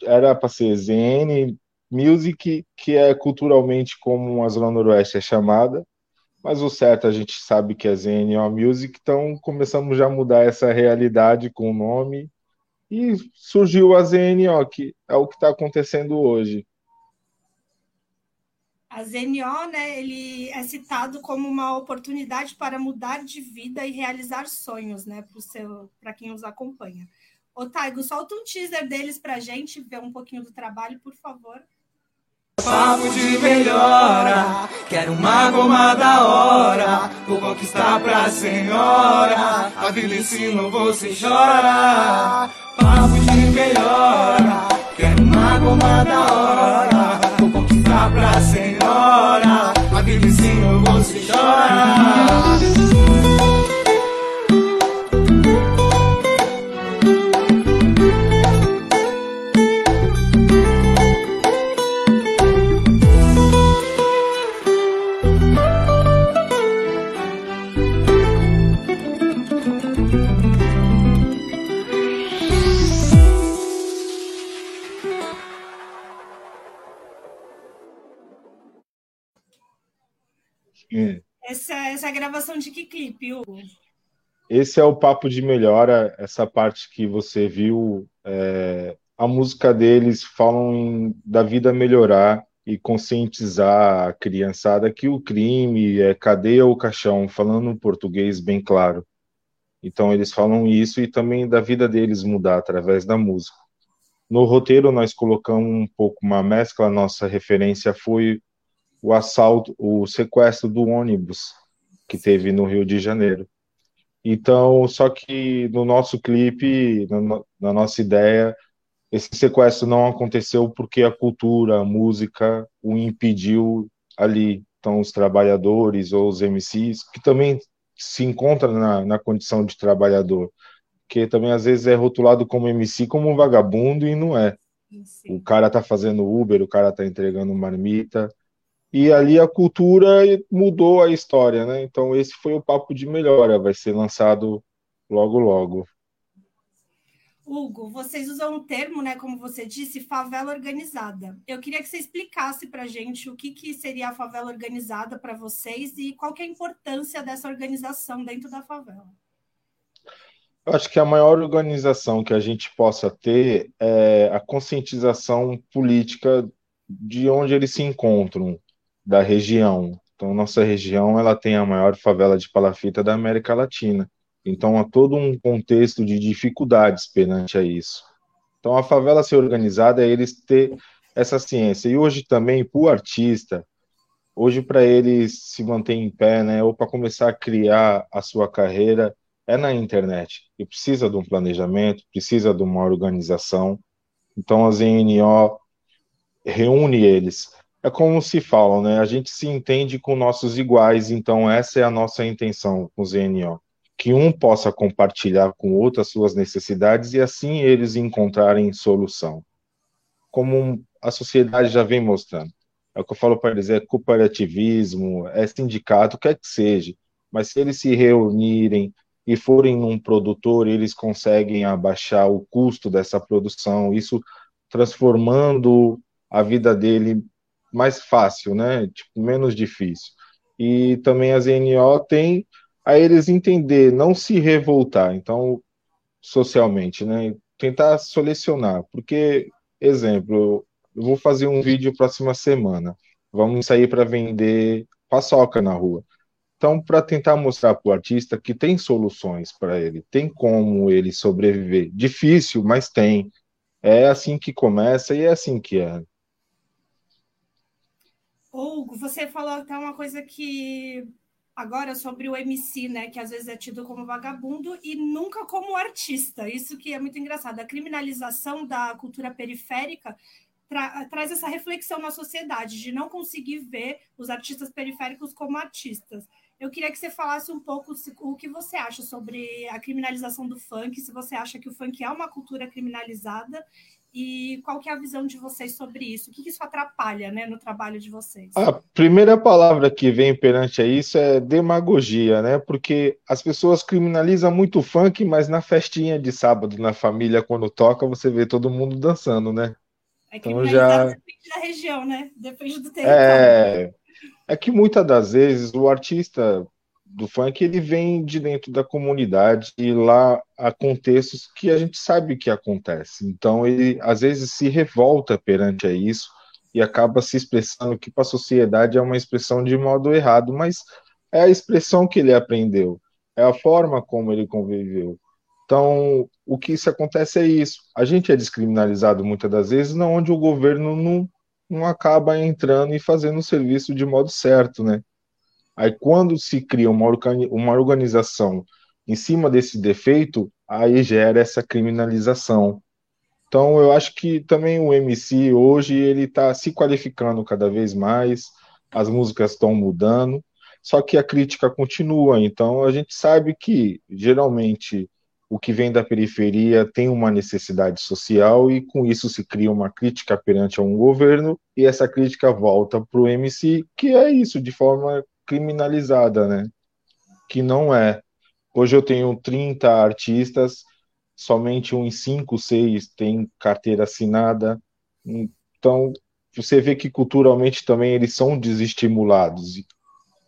era para ser ZN Music, que é culturalmente como a Zona Noroeste é chamada, mas o certo a gente sabe que é ZNO Music, então começamos já a mudar essa realidade com o nome e surgiu a ZNO, que é o que está acontecendo hoje. A ZNO, né, ele é citado como uma oportunidade para mudar de vida e realizar sonhos, né, para quem os acompanha. Ô, Taigo, solta um teaser deles para a gente ver um pouquinho do trabalho, por favor. Papo de melhora, quero uma goma da hora, vou conquistar pra senhora, a vida ensina você chora. Papo de melhora, quero uma goma da hora, vou conquistar pra senhora, a vida ensina você chora. Essa, essa gravação de que clipe, Hugo? Esse é o papo de melhora, essa parte que você viu. É, a música deles falam em, da vida melhorar e conscientizar a criançada que o crime é cadeia ou caixão, falando em português bem claro. Então eles falam isso e também da vida deles mudar através da música. No roteiro nós colocamos um pouco uma mescla, nossa referência foi o assalto, o sequestro do ônibus que teve no Rio de Janeiro. Então, só que no nosso clipe, na, nossa ideia, esse sequestro não aconteceu porque a cultura, a música o impediu ali. Então, os trabalhadores ou os MCs, que também se encontram na, na condição de trabalhador, que também às vezes é rotulado como MC como um vagabundo e não é. Sim. O cara tá fazendo Uber, o cara tá entregando marmita, e ali a cultura mudou a história, né? Então esse foi o papo de melhora, vai ser lançado logo logo. Hugo, vocês usam um termo, né, como você disse, favela organizada. Eu queria que você explicasse para a gente o que, que seria a favela organizada para vocês e qual que é a importância dessa organização dentro da favela. Eu acho que a maior organização que a gente possa ter é a conscientização política de onde eles se encontram da região. Então, nossa região ela tem a maior favela de palafita da América Latina. Então, há todo um contexto de dificuldades perante a isso. Então, a favela ser organizada é eles ter essa ciência. E hoje também, para o artista, hoje para ele se manter em pé, né, ou para começar a criar a sua carreira, é na internet. E precisa de um planejamento, precisa de uma organização. Então, a ZNO reúne eles é como se falam, né? A gente se entende com nossos iguais, então essa é a nossa intenção com o ZNO. Que um possa compartilhar com o outro as suas necessidades e assim eles encontrarem solução. Como a sociedade já vem mostrando. É o que eu falo para eles: é cooperativismo, é sindicato, quer que seja. Mas se eles se reunirem e forem num produtor, eles conseguem abaixar o custo dessa produção, isso transformando a vida dele mais fácil, né? Tipo, menos difícil. E também a ZNO tem a eles entender, não se revoltar, então, socialmente, né? Tentar selecionar, porque, exemplo, eu vou fazer um vídeo próxima semana, vamos sair para vender paçoca na rua. Então, para tentar mostrar para o artista que tem soluções para ele, tem como ele sobreviver. Difícil, mas tem. É assim que começa e é assim que é. Hugo, você falou até uma coisa que agora sobre o MC, né, que às vezes é tido como vagabundo e nunca como artista. Isso que é muito engraçado. A criminalização da cultura periférica tra traz essa reflexão na sociedade de não conseguir ver os artistas periféricos como artistas. Eu queria que você falasse um pouco o que você acha sobre a criminalização do funk, se você acha que o funk é uma cultura criminalizada e qual que é a visão de vocês sobre isso? O que, isso atrapalha né, no trabalho de vocês? A primeira palavra que vem perante a isso é demagogia, né? Porque as pessoas criminalizam muito o funk, mas na festinha de sábado, na família, quando toca, você vê todo mundo dançando, né? É então já depende da região, né? Depende do território. É, é que muitas das vezes o artista do funk ele vem de dentro da comunidade e lá há contextos que a gente sabe que acontece. Então ele às vezes se revolta perante a isso e acaba se expressando que para a sociedade é uma expressão de modo errado, mas é a expressão que ele aprendeu, é a forma como ele conviveu. Então, o que isso acontece é isso. A gente é descriminalizado muitas das vezes, não onde o governo não, não acaba entrando e fazendo o serviço de modo certo, né? Aí, quando se cria uma, uma organização em cima desse defeito, aí gera essa criminalização. Então, eu acho que também o MC hoje ele está se qualificando cada vez mais, as músicas estão mudando, só que a crítica continua. Então, a gente sabe que geralmente o que vem da periferia tem uma necessidade social e com isso se cria uma crítica perante um governo e essa crítica volta para o MC, que é isso, de forma criminalizada, né? Que não é. Hoje eu tenho 30 artistas, somente uns 5, 6 têm carteira assinada. Então, você vê que culturalmente também eles são desestimulados.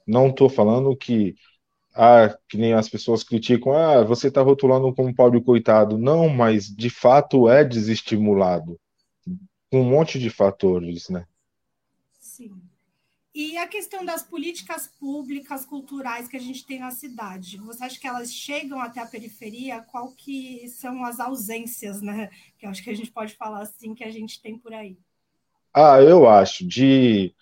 Não estou falando que ah, que nem as pessoas criticam, ah, você está rotulando como pobre coitado. Não, mas de fato é desestimulado. Com um monte de fatores, né? Sim. E a questão das políticas públicas culturais que a gente tem na cidade, você acha que elas chegam até a periferia? Qual que são as ausências, né? Que eu acho que a gente pode falar assim que a gente tem por aí. Ah, eu acho de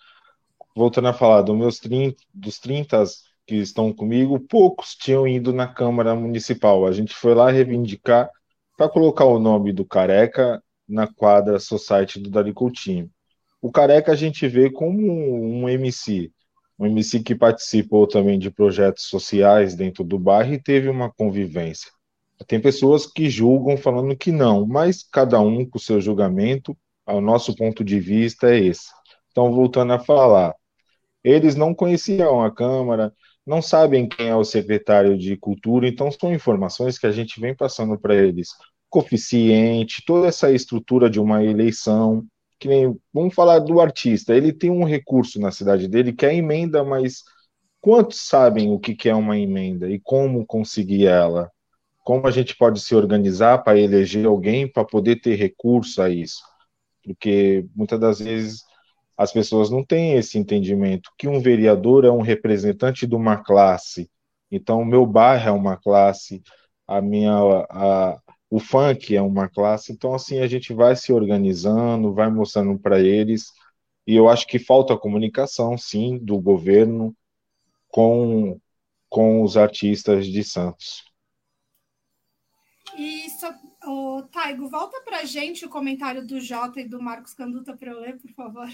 voltando a falar dos meus 30, dos 30 que estão comigo, poucos tinham ido na Câmara Municipal. A gente foi lá reivindicar para colocar o nome do Careca na quadra Society do Dari Coutinho. O Careca a gente vê como um MC, um MC que participou também de projetos sociais dentro do bairro e teve uma convivência. Tem pessoas que julgam falando que não, mas cada um com o seu julgamento, o nosso ponto de vista é esse. Então, voltando a falar, eles não conheciam a Câmara, não sabem quem é o secretário de Cultura, então são informações que a gente vem passando para eles. Coeficiente, toda essa estrutura de uma eleição, que nem, vamos falar do artista, ele tem um recurso na cidade dele que é emenda, mas quantos sabem o que é uma emenda e como conseguir ela? Como a gente pode se organizar para eleger alguém para poder ter recurso a isso? Porque muitas das vezes as pessoas não têm esse entendimento que um vereador é um representante de uma classe. Então, o meu bairro é uma classe, a minha a, o funk é uma classe, então assim a gente vai se organizando, vai mostrando para eles, e eu acho que falta comunicação, sim, do governo com, com os artistas de Santos. E o Taigo, volta para gente o comentário do Jota e do Marcos Canduta para eu ler, por favor.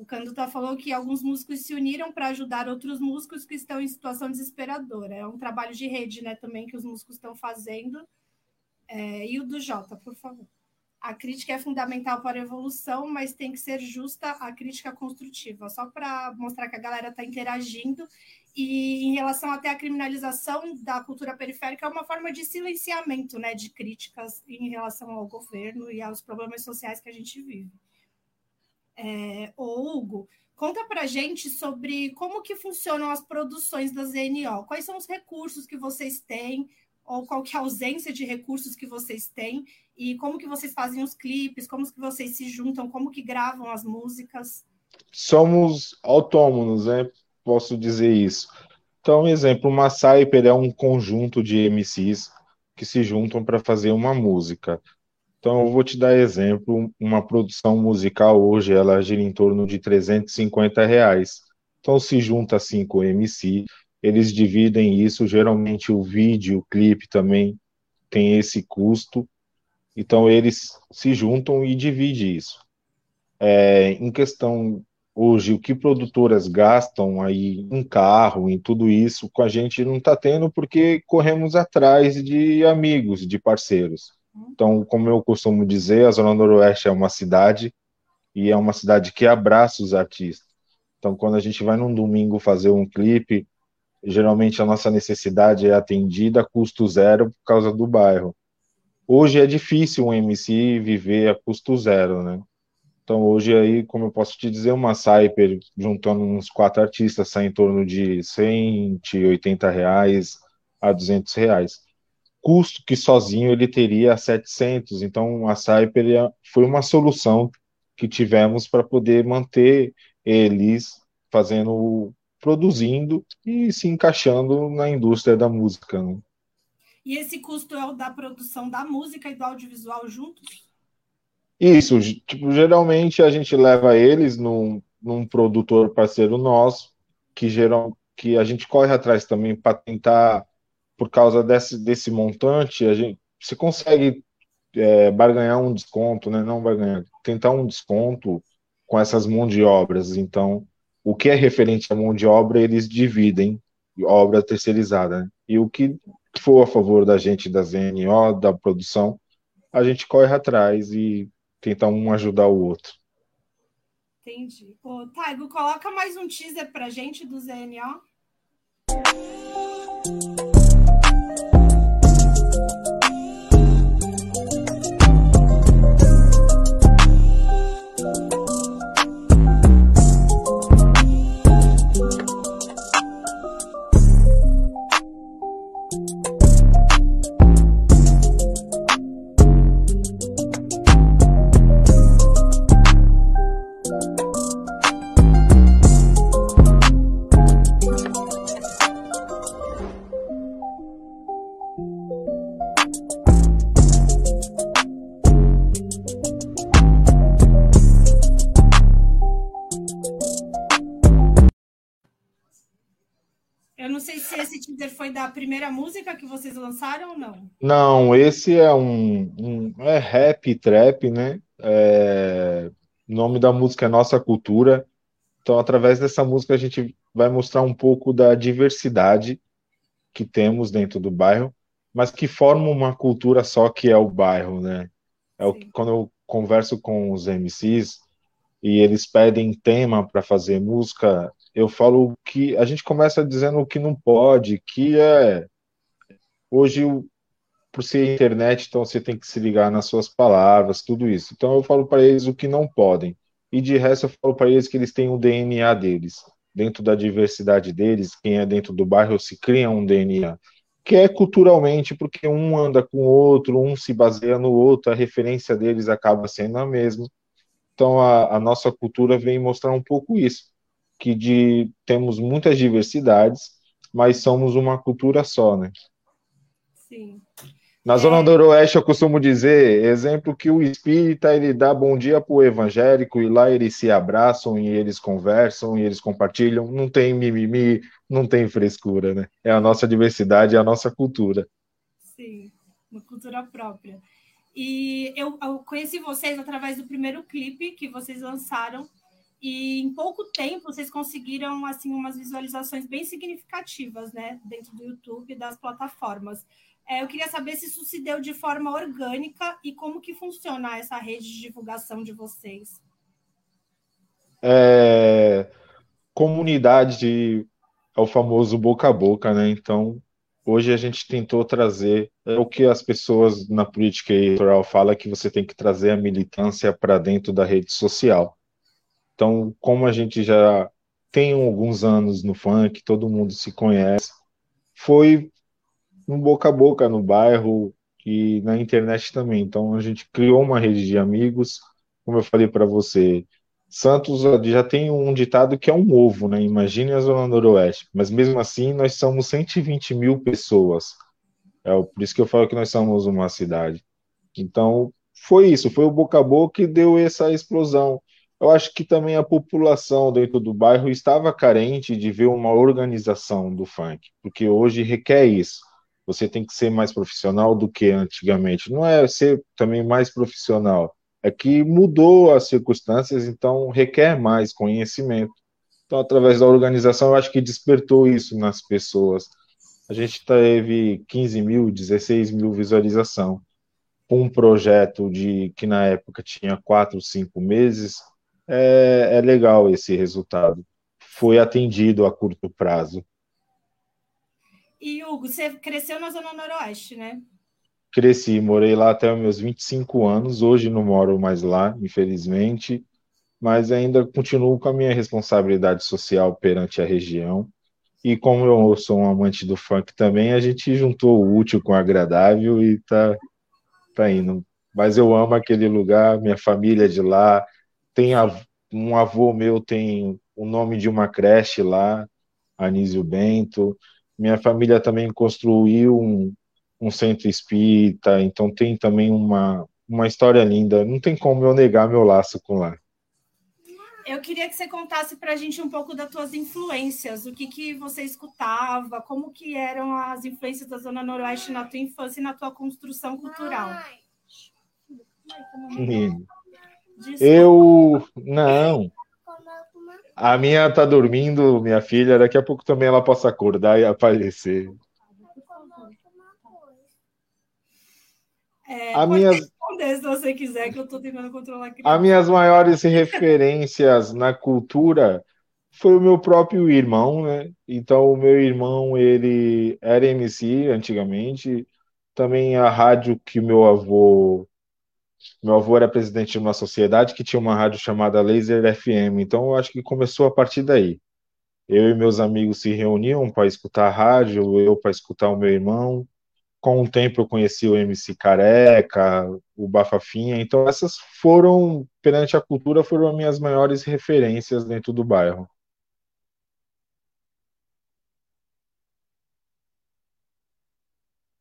O Canduta falou que alguns músicos se uniram para ajudar outros músicos que estão em situação desesperadora. É um trabalho de rede, né, também que os músicos estão fazendo. É, e o do Jota, por favor. A crítica é fundamental para a evolução, mas tem que ser justa a crítica construtiva, só para mostrar que a galera está interagindo. E em relação até à criminalização da cultura periférica, é uma forma de silenciamento né, de críticas em relação ao governo e aos problemas sociais que a gente vive. É, Hugo, conta para gente sobre como que funcionam as produções da ZNO. Quais são os recursos que vocês têm ou qual que é a ausência de recursos que vocês têm e como que vocês fazem os clipes, como que vocês se juntam, como que gravam as músicas? Somos autônomos, né? Posso dizer isso. Então, exemplo, uma Cyper é um conjunto de MCs que se juntam para fazer uma música. Então, eu vou te dar exemplo, uma produção musical hoje, ela gira em torno de 350 reais. Então, se junta cinco MC, eles dividem isso, geralmente o vídeo, o clipe também tem esse custo, então eles se juntam e dividem isso. É, em questão hoje o que produtoras gastam aí em carro, em tudo isso, com a gente não está tendo porque corremos atrás de amigos, de parceiros. Então, como eu costumo dizer, a Zona Noroeste é uma cidade e é uma cidade que abraça os artistas. Então, quando a gente vai num domingo fazer um clipe, geralmente a nossa necessidade é atendida a custo zero por causa do bairro. Hoje é difícil um MC viver a custo zero, né? Então hoje aí, como eu posso te dizer, uma Cyper juntando uns quatro artistas sai em torno de 180 reais a 200 reais. Custo que sozinho ele teria 700. Então a Cyper foi uma solução que tivemos para poder manter eles fazendo, produzindo e se encaixando na indústria da música. Né? E esse custo é o da produção da música e do audiovisual juntos? Isso, tipo, geralmente a gente leva eles num, num produtor parceiro nosso, que, geral, que a gente corre atrás também para tentar, por causa desse, desse montante, a gente você consegue é, barganhar um desconto, né? Não barganhar, tentar um desconto com essas mãos de obras. Então, o que é referente à mão de obra, eles dividem obra terceirizada. Né? E o que for a favor da gente, da ZNO, da produção, a gente corre atrás e tentar um ajudar o outro. Entendi. Ô, Taigo, coloca mais um teaser pra gente do ZNO. Primeira música que vocês lançaram ou não? Não, esse é um, um é rap trap, né? É, o nome da música é Nossa Cultura. Então, através dessa música, a gente vai mostrar um pouco da diversidade que temos dentro do bairro, mas que forma uma cultura só que é o bairro, né? É o, quando eu converso com os MCs e eles pedem tema para fazer música, eu falo que a gente começa dizendo o que não pode, que é hoje por ser internet, então você tem que se ligar nas suas palavras, tudo isso. Então eu falo para eles o que não podem. E de resto eu falo para eles que eles têm o DNA deles. Dentro da diversidade deles, quem é dentro do bairro se cria um DNA. Que é culturalmente, porque um anda com o outro, um se baseia no outro, a referência deles acaba sendo a mesma. Então a, a nossa cultura vem mostrar um pouco isso que de, temos muitas diversidades, mas somos uma cultura só, né? Sim. Na é... Zona do Oeste, eu costumo dizer, exemplo que o espírita, ele dá bom dia para o evangélico, e lá eles se abraçam, e eles conversam, e eles compartilham, não tem mimimi, não tem frescura, né? É a nossa diversidade, é a nossa cultura. Sim, uma cultura própria. E eu, eu conheci vocês através do primeiro clipe que vocês lançaram, e em pouco tempo vocês conseguiram assim umas visualizações bem significativas, né, dentro do YouTube e das plataformas. É, eu queria saber se isso se deu de forma orgânica e como que funciona essa rede de divulgação de vocês. É, comunidade é o famoso boca a boca, né? Então, hoje a gente tentou trazer é o que as pessoas na política eleitoral falam que você tem que trazer a militância para dentro da rede social. Então, como a gente já tem alguns anos no funk, todo mundo se conhece, foi um boca a boca no bairro e na internet também. Então, a gente criou uma rede de amigos, como eu falei para você. Santos já tem um ditado que é um ovo, né? Imagine a Zona Noroeste. Mas mesmo assim, nós somos 120 mil pessoas. É por isso que eu falo que nós somos uma cidade. Então, foi isso, foi o boca a boca que deu essa explosão. Eu acho que também a população dentro do bairro estava carente de ver uma organização do funk, porque hoje requer isso. Você tem que ser mais profissional do que antigamente. Não é ser também mais profissional, É que mudou as circunstâncias, então requer mais conhecimento. Então, através da organização, eu acho que despertou isso nas pessoas. A gente teve 15 mil, 16 mil visualização. Um projeto de que na época tinha quatro, cinco meses, é, é legal esse resultado. Foi atendido a curto prazo. E Hugo, você cresceu na Zona Noroeste, né? Cresci, morei lá até os meus 25 anos. Hoje não moro mais lá, infelizmente, mas ainda continuo com a minha responsabilidade social perante a região. E como eu sou um amante do funk também, a gente juntou o útil com o agradável e tá, tá indo. Mas eu amo aquele lugar, minha família é de lá. Tem um avô meu tem o nome de uma creche lá, Anísio Bento. Minha família também construiu um, um centro espírita, então tem também uma, uma história linda. Não tem como eu negar meu laço com lá. Eu queria que você contasse para a gente um pouco das tuas influências, o que, que você escutava, como que eram as influências da Zona Noroeste na tua infância e na tua construção cultural. Eu não. A minha tá dormindo, minha filha, daqui a pouco também ela possa acordar e aparecer. É, a minhas... responder se você quiser, que eu estou tentando controlar a criança. As minhas maiores referências na cultura foi o meu próprio irmão, né? Então, o meu irmão, ele era MC antigamente. Também a rádio que meu avô meu avô era presidente de uma sociedade que tinha uma rádio chamada Laser FM, então eu acho que começou a partir daí. Eu e meus amigos se reuniam para escutar a rádio, eu para escutar o meu irmão. Com o tempo eu conheci o MC Careca, o Bafafinha, então essas foram, perante a cultura, foram as minhas maiores referências dentro do bairro.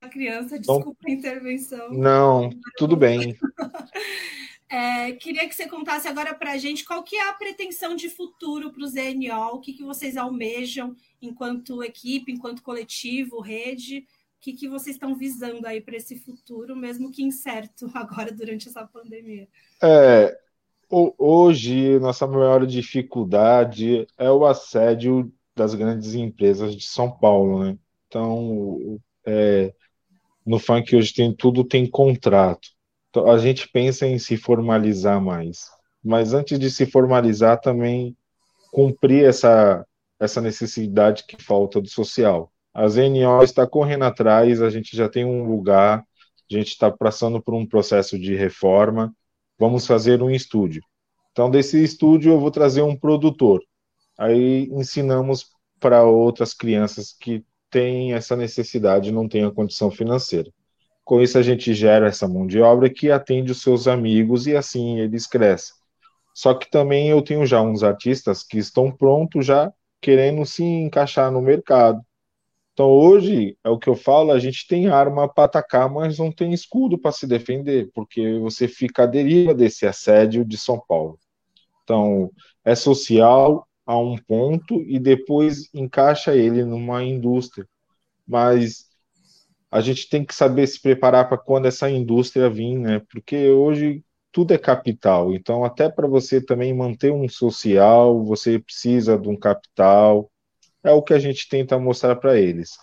Criança, então, desculpa a intervenção. Não, tudo bem. É, queria que você contasse agora para a gente qual que é a pretensão de futuro para o ZNO, o que, que vocês almejam enquanto equipe, enquanto coletivo, rede, o que, que vocês estão visando aí para esse futuro, mesmo que incerto agora durante essa pandemia? É, hoje, nossa maior dificuldade é o assédio das grandes empresas de São Paulo, né? Então, é, no funk hoje tem tudo tem contrato. Então, a gente pensa em se formalizar mais, mas antes de se formalizar também cumprir essa essa necessidade que falta do social. A ZNO está correndo atrás, a gente já tem um lugar, a gente está passando por um processo de reforma, vamos fazer um estúdio. Então, desse estúdio, eu vou trazer um produtor. Aí ensinamos para outras crianças que tem essa necessidade, não tem a condição financeira. Com isso, a gente gera essa mão de obra que atende os seus amigos e assim eles crescem. Só que também eu tenho já uns artistas que estão prontos já querendo se encaixar no mercado. Então hoje, é o que eu falo, a gente tem arma para atacar, mas não tem escudo para se defender, porque você fica à deriva desse assédio de São Paulo. Então, é social, a um ponto e depois encaixa ele numa indústria. Mas a gente tem que saber se preparar para quando essa indústria vir, né? Porque hoje tudo é capital. Então, até para você também manter um social, você precisa de um capital. É o que a gente tenta mostrar para eles.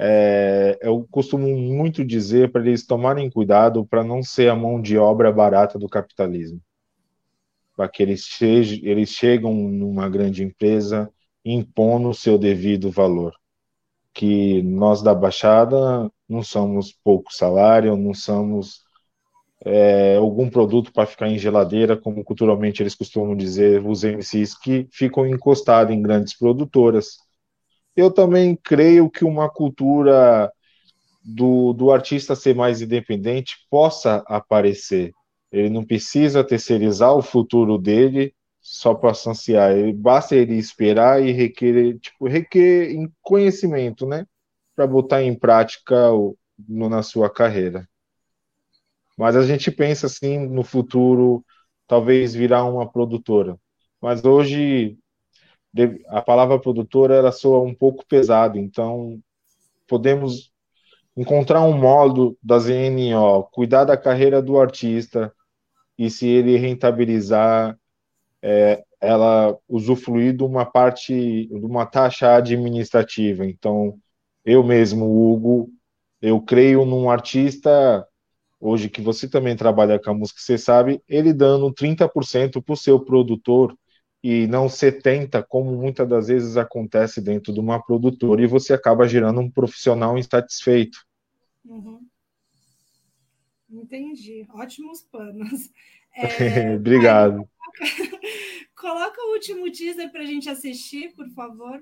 É, eu costumo muito dizer para eles tomarem cuidado para não ser a mão de obra barata do capitalismo para que eles, che eles chegam numa grande empresa impondo o seu devido valor. Que nós da Baixada não somos pouco salário, não somos é, algum produto para ficar em geladeira, como culturalmente eles costumam dizer, os MCs que ficam encostados em grandes produtoras. Eu também creio que uma cultura do, do artista ser mais independente possa aparecer. Ele não precisa terceirizar o futuro dele só para sanciar. Ele, basta ele esperar e requerer, tipo, requer conhecimento, né? Para botar em prática o, no, na sua carreira. Mas a gente pensa assim no futuro, talvez virar uma produtora. Mas hoje a palavra produtora ela soa um pouco pesada, então podemos encontrar um modo da ZNO, cuidar da carreira do artista, e se ele rentabilizar, é, ela usufruir de uma parte, de uma taxa administrativa. Então, eu mesmo, Hugo, eu creio num artista, hoje que você também trabalha com a música, você sabe, ele dando 30% para o seu produtor e não 70%, como muitas das vezes acontece dentro de uma produtora, e você acaba gerando um profissional insatisfeito. Uhum. Entendi. Ótimos panos. É, Obrigado. Aí, coloca o último teaser para a gente assistir, por favor.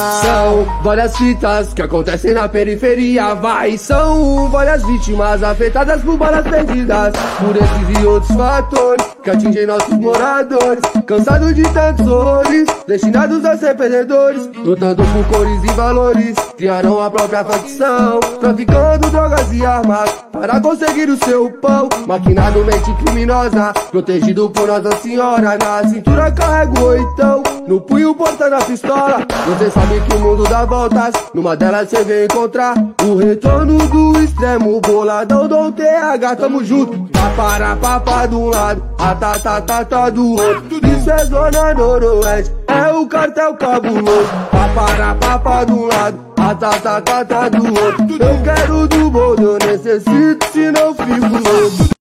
São várias fitas que acontecem na periferia, vai. São várias vítimas afetadas por balas perdidas. Por esses e outros fatores que atingem nossos moradores. Cansados de tantos horrores, destinados a ser perdedores. Lutando por cores e valores, criaram a própria facção. Traficando drogas e armas para conseguir o seu pão. Maquinado mente criminosa, protegido por Nossa Senhora. Na cintura carrego o oitão, no punho portando a pistola. Você sabe que o mundo dá voltas. Numa delas cê vem encontrar O retorno do extremo Boladão do TH, tamo junto. Papara, papá do lado. A do outro. Isso é zona noroeste. É o cartel cabuloso. Papara, papá do lado. A do outro. Eu quero do mundo, eu necessito Senão fico louco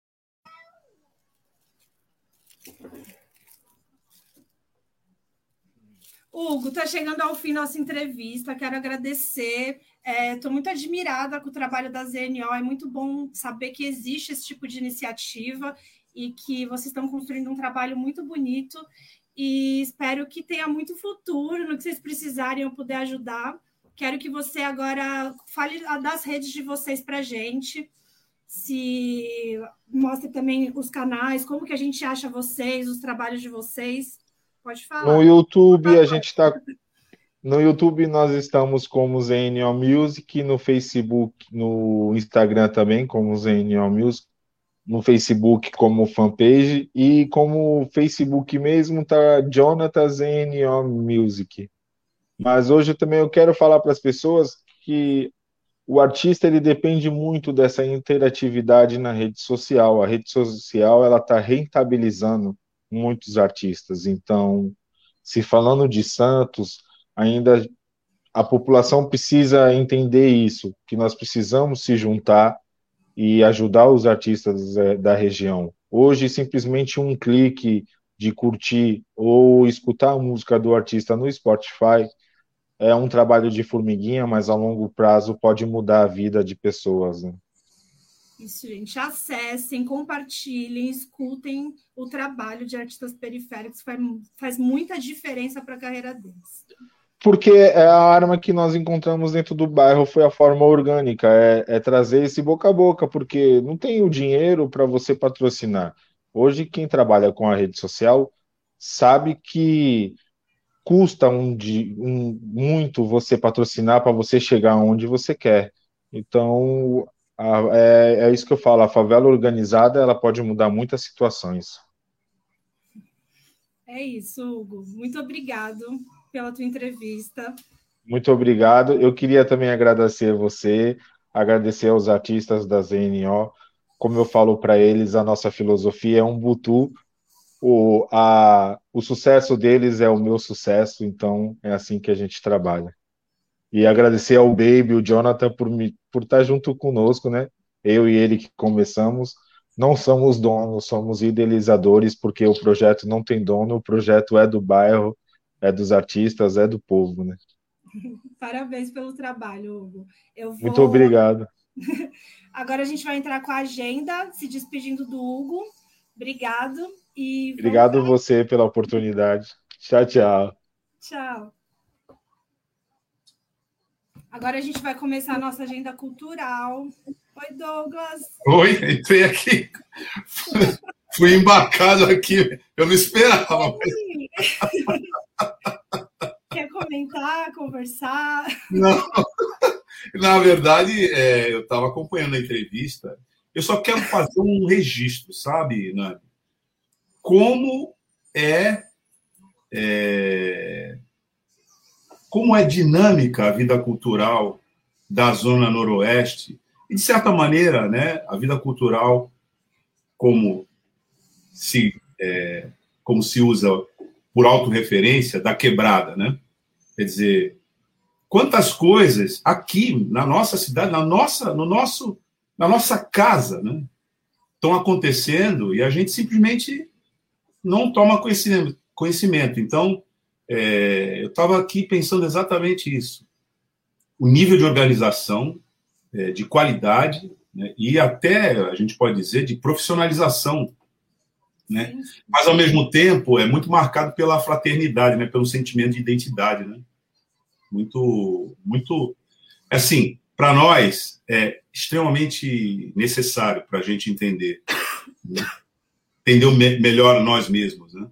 Hugo, está chegando ao fim nossa entrevista. Quero agradecer. Estou é, muito admirada com o trabalho da ZNO. É muito bom saber que existe esse tipo de iniciativa e que vocês estão construindo um trabalho muito bonito. E espero que tenha muito futuro no que vocês precisarem eu puder ajudar. Quero que você agora fale das redes de vocês para gente. Se mostre também os canais, como que a gente acha vocês, os trabalhos de vocês. Pode falar. No YouTube a gente está. No YouTube nós estamos como ZNO Music, no Facebook, no Instagram também como ZNO Music, no Facebook como fanpage e como Facebook mesmo tá Jonathan ZNO Music. Mas hoje também eu quero falar para as pessoas que o artista ele depende muito dessa interatividade na rede social. A rede social ela está rentabilizando muitos artistas. Então, se falando de Santos, ainda a população precisa entender isso, que nós precisamos se juntar e ajudar os artistas é, da região. Hoje, simplesmente um clique de curtir ou escutar a música do artista no Spotify é um trabalho de formiguinha, mas a longo prazo pode mudar a vida de pessoas. Né? Isso, gente. Acessem, compartilhem, escutem o trabalho de artistas periféricos, faz, faz muita diferença para a carreira deles. Porque é a arma que nós encontramos dentro do bairro foi a forma orgânica, é, é trazer esse boca a boca, porque não tem o dinheiro para você patrocinar. Hoje, quem trabalha com a rede social sabe que custa um, um, muito você patrocinar para você chegar onde você quer. Então, é, é isso que eu falo, a favela organizada ela pode mudar muitas situações. É isso, Hugo. Muito obrigado pela tua entrevista. Muito obrigado. Eu queria também agradecer você, agradecer aos artistas da ZNO. Como eu falo para eles, a nossa filosofia é um butu. O, a, o sucesso deles é o meu sucesso, então é assim que a gente trabalha. E agradecer ao Baby, o Jonathan, por, me, por estar junto conosco, né? Eu e ele que começamos. Não somos donos, somos idealizadores, porque o projeto não tem dono, o projeto é do bairro, é dos artistas, é do povo, né? Parabéns pelo trabalho, Hugo. Vou... Muito obrigado. Agora a gente vai entrar com a agenda, se despedindo do Hugo. Obrigado. E Obrigado você pela oportunidade. Tchau, tchau. Tchau. Agora a gente vai começar a nossa agenda cultural. Oi, Douglas. Oi, entrei aqui. Fui embarcado aqui. Eu não esperava. Quer comentar, conversar? Não. Na verdade, é, eu estava acompanhando a entrevista. Eu só quero fazer um registro, sabe, Nani? Como é, é como é dinâmica a vida cultural da zona noroeste e de certa maneira, né, a vida cultural como se, é, como se usa por autorreferência, da quebrada, né? Quer dizer, quantas coisas aqui na nossa cidade, na nossa, no nosso, na nossa casa, né? Estão acontecendo e a gente simplesmente não toma conhecimento. Então, é, eu estava aqui pensando exatamente isso. O nível de organização, é, de qualidade né, e até, a gente pode dizer, de profissionalização. Né? Mas, ao mesmo tempo, é muito marcado pela fraternidade, né, pelo sentimento de identidade. Né? Muito, muito. Assim, para nós, é extremamente necessário para a gente entender. Né? Entender me melhor nós mesmos. Né?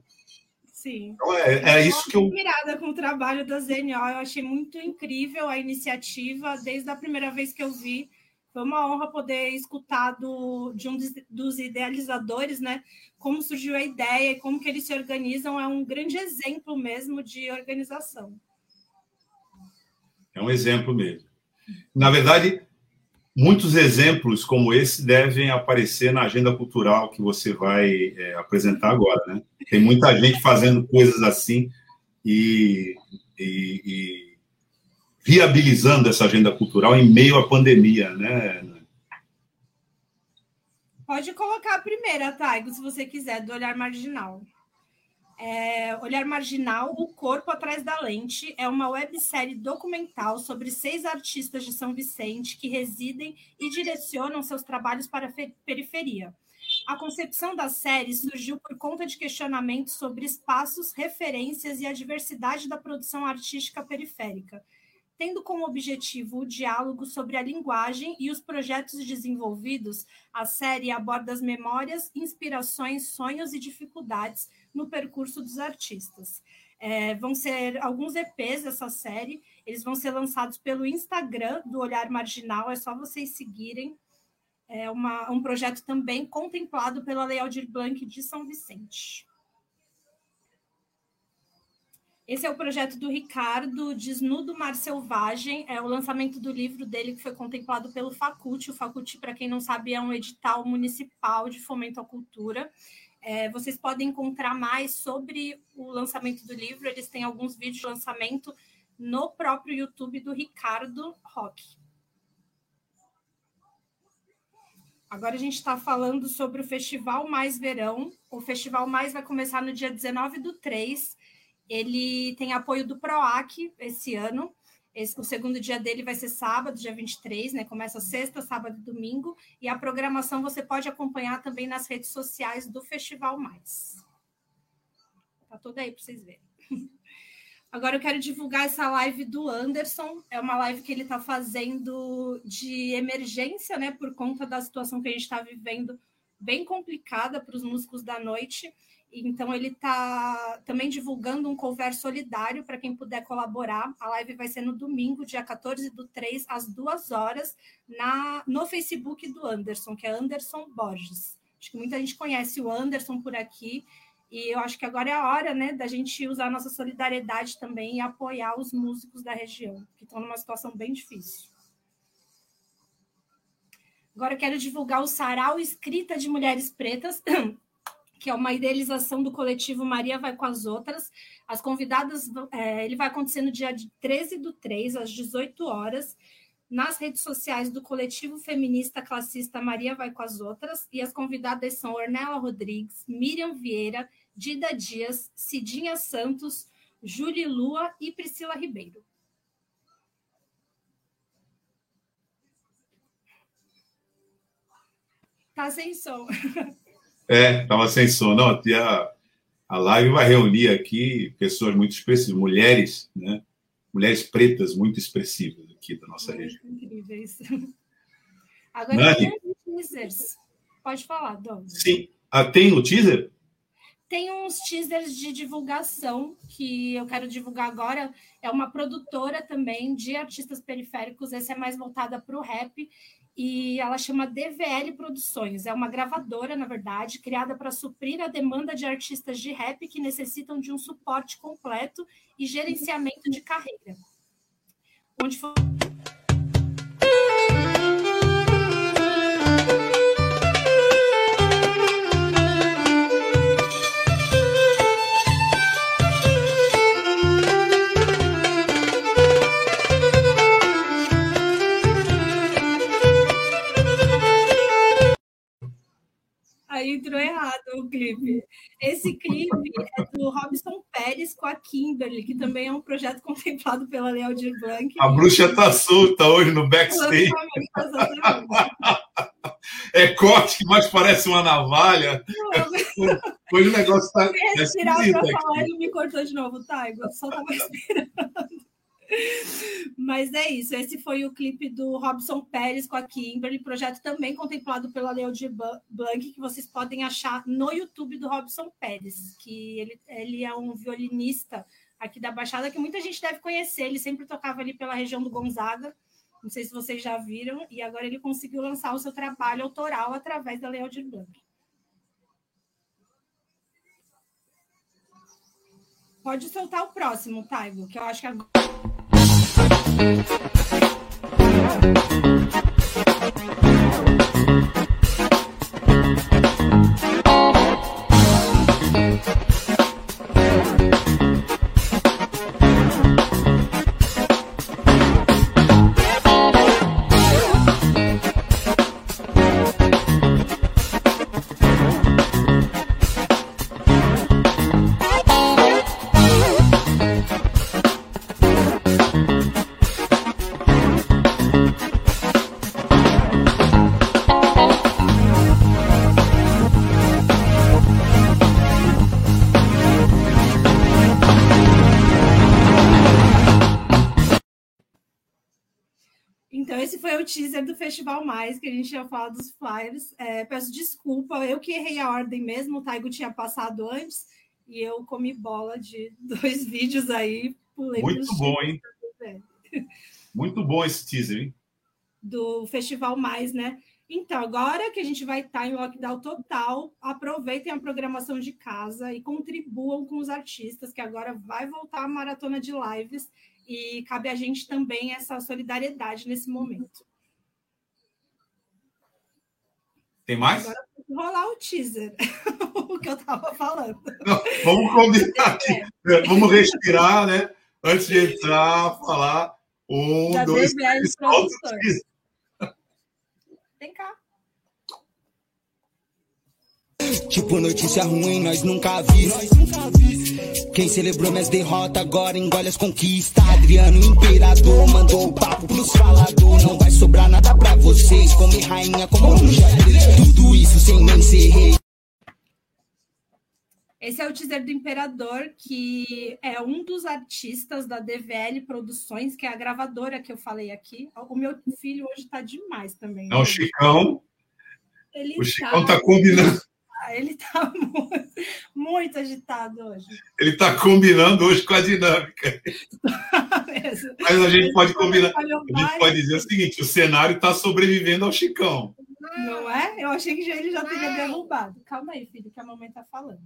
Sim. Então, é, é isso que eu. admirada com o trabalho da ZNO, eu achei muito incrível a iniciativa, desde a primeira vez que eu vi. Foi uma honra poder escutar do, de um dos idealizadores, né? Como surgiu a ideia e como que eles se organizam. É um grande exemplo mesmo de organização. É um exemplo mesmo. Na verdade, muitos exemplos como esse devem aparecer na agenda cultural que você vai é, apresentar agora, né? Tem muita gente fazendo coisas assim e, e, e, viabilizando essa agenda cultural em meio à pandemia, né? Pode colocar a primeira, Taigo, se você quiser, do olhar marginal. É, Olhar Marginal, O Corpo Atrás da Lente, é uma websérie documental sobre seis artistas de São Vicente que residem e direcionam seus trabalhos para a periferia. A concepção da série surgiu por conta de questionamentos sobre espaços, referências e a diversidade da produção artística periférica, tendo como objetivo o diálogo sobre a linguagem e os projetos desenvolvidos, a série aborda as memórias, inspirações, sonhos e dificuldades no percurso dos artistas. É, vão ser alguns EPs dessa série, eles vão ser lançados pelo Instagram do Olhar Marginal, é só vocês seguirem. É uma, um projeto também contemplado pela Lei Aldir Blanc de São Vicente. Esse é o projeto do Ricardo, Desnudo Mar Selvagem, é o lançamento do livro dele que foi contemplado pelo Facult. O Facult, para quem não sabe, é um edital municipal de fomento à cultura. É, vocês podem encontrar mais sobre o lançamento do livro. Eles têm alguns vídeos de lançamento no próprio YouTube do Ricardo Roque. Agora a gente está falando sobre o Festival Mais Verão. O Festival Mais vai começar no dia 19 do 3. Ele tem apoio do PROAC esse ano. Esse, o segundo dia dele vai ser sábado, dia 23, né? Começa sexta, sábado e domingo. E a programação você pode acompanhar também nas redes sociais do Festival Mais. Tá tudo aí para vocês verem. Agora eu quero divulgar essa live do Anderson. É uma live que ele está fazendo de emergência, né? Por conta da situação que a gente está vivendo, bem complicada para os músicos da noite. Então, ele está também divulgando um cover solidário para quem puder colaborar. A live vai ser no domingo, dia 14 do 3, às 2 horas, na, no Facebook do Anderson, que é Anderson Borges. Acho que muita gente conhece o Anderson por aqui. E eu acho que agora é a hora né, da gente usar a nossa solidariedade também e apoiar os músicos da região, que estão numa situação bem difícil. Agora eu quero divulgar o Sarau Escrita de Mulheres Pretas, que é uma idealização do coletivo Maria Vai com as Outras. As convidadas, é, ele vai acontecer no dia 13 do 3, às 18 horas, nas redes sociais do coletivo feminista classista Maria Vai com as Outras. E as convidadas são Ornella Rodrigues, Miriam Vieira, Dida Dias, Cidinha Santos, Júlia Lua e Priscila Ribeiro. Tá sem som. É, estava sem som. Não, a, a live vai reunir aqui pessoas muito expressivas, mulheres, né? Mulheres pretas muito expressivas aqui da nossa região. Incríveis. Agora Nani, tem teasers. Pode falar, Dom. Sim. Ah, tem o teaser? Tem uns teasers de divulgação que eu quero divulgar agora. É uma produtora também de artistas periféricos. Essa é mais voltada para o rap e ela chama DVL Produções. É uma gravadora, na verdade, criada para suprir a demanda de artistas de rap que necessitam de um suporte completo e gerenciamento de carreira. Onde foi entrou errado o clipe. Esse clipe é do Robson Pérez com a Kimberly, que também é um projeto contemplado pela Leo de Blanc. A bruxa tá solta hoje no backstage. é corte, mas parece uma navalha. Hoje o negócio tá. Respirar é pra falar, ele me cortou de novo. Tá? Só tava respirando. Mas é isso. Esse foi o clipe do Robson Pérez com a Kimberly, projeto também contemplado pela de Blanc, que vocês podem achar no YouTube do Robson Pérez, que ele, ele é um violinista aqui da Baixada que muita gente deve conhecer. Ele sempre tocava ali pela região do Gonzaga. Não sei se vocês já viram, e agora ele conseguiu lançar o seu trabalho autoral através da de Blanc. Pode soltar o próximo, Taigo, que eu acho que agora. Música teaser do Festival Mais, que a gente ia falar dos flyers. É, peço desculpa, eu que errei a ordem mesmo, o Taigo tinha passado antes, e eu comi bola de dois vídeos aí. Pulei Muito bom, hein? Muito bom esse teaser, hein? Do Festival Mais, né? Então, agora que a gente vai estar em lockdown total, aproveitem a programação de casa e contribuam com os artistas, que agora vai voltar a maratona de lives e cabe a gente também essa solidariedade nesse momento. Tem mais? Agora rolar o teaser, o que eu estava falando. Não, vamos combinar aqui. É. Vamos respirar, né? Antes de entrar, falar. Um, Já dois, três, Vem cá. Tipo notícia ruim, nós nunca vi. Nós nunca vi. Quem celebrou minhas derrotas agora engole as conquistas. Adriano Imperador mandou o papo pros falador. Não vai sobrar nada pra vocês. Come rainha, como um Tudo isso sem nem ser rei. Esse é o teaser do Imperador, que é um dos artistas da DVL Produções, que é a gravadora que eu falei aqui. O meu filho hoje está demais também. Não, né? o Chicão. Ele o Chicão está tá combinando. Ele está muito, muito, agitado hoje. Ele está combinando hoje com a dinâmica. Mas a gente pode combinar. A gente pode dizer o seguinte: o cenário está sobrevivendo ao Chicão. Não é? Eu achei que ele já teria derrubado. Calma aí, filho, que a mamãe está falando.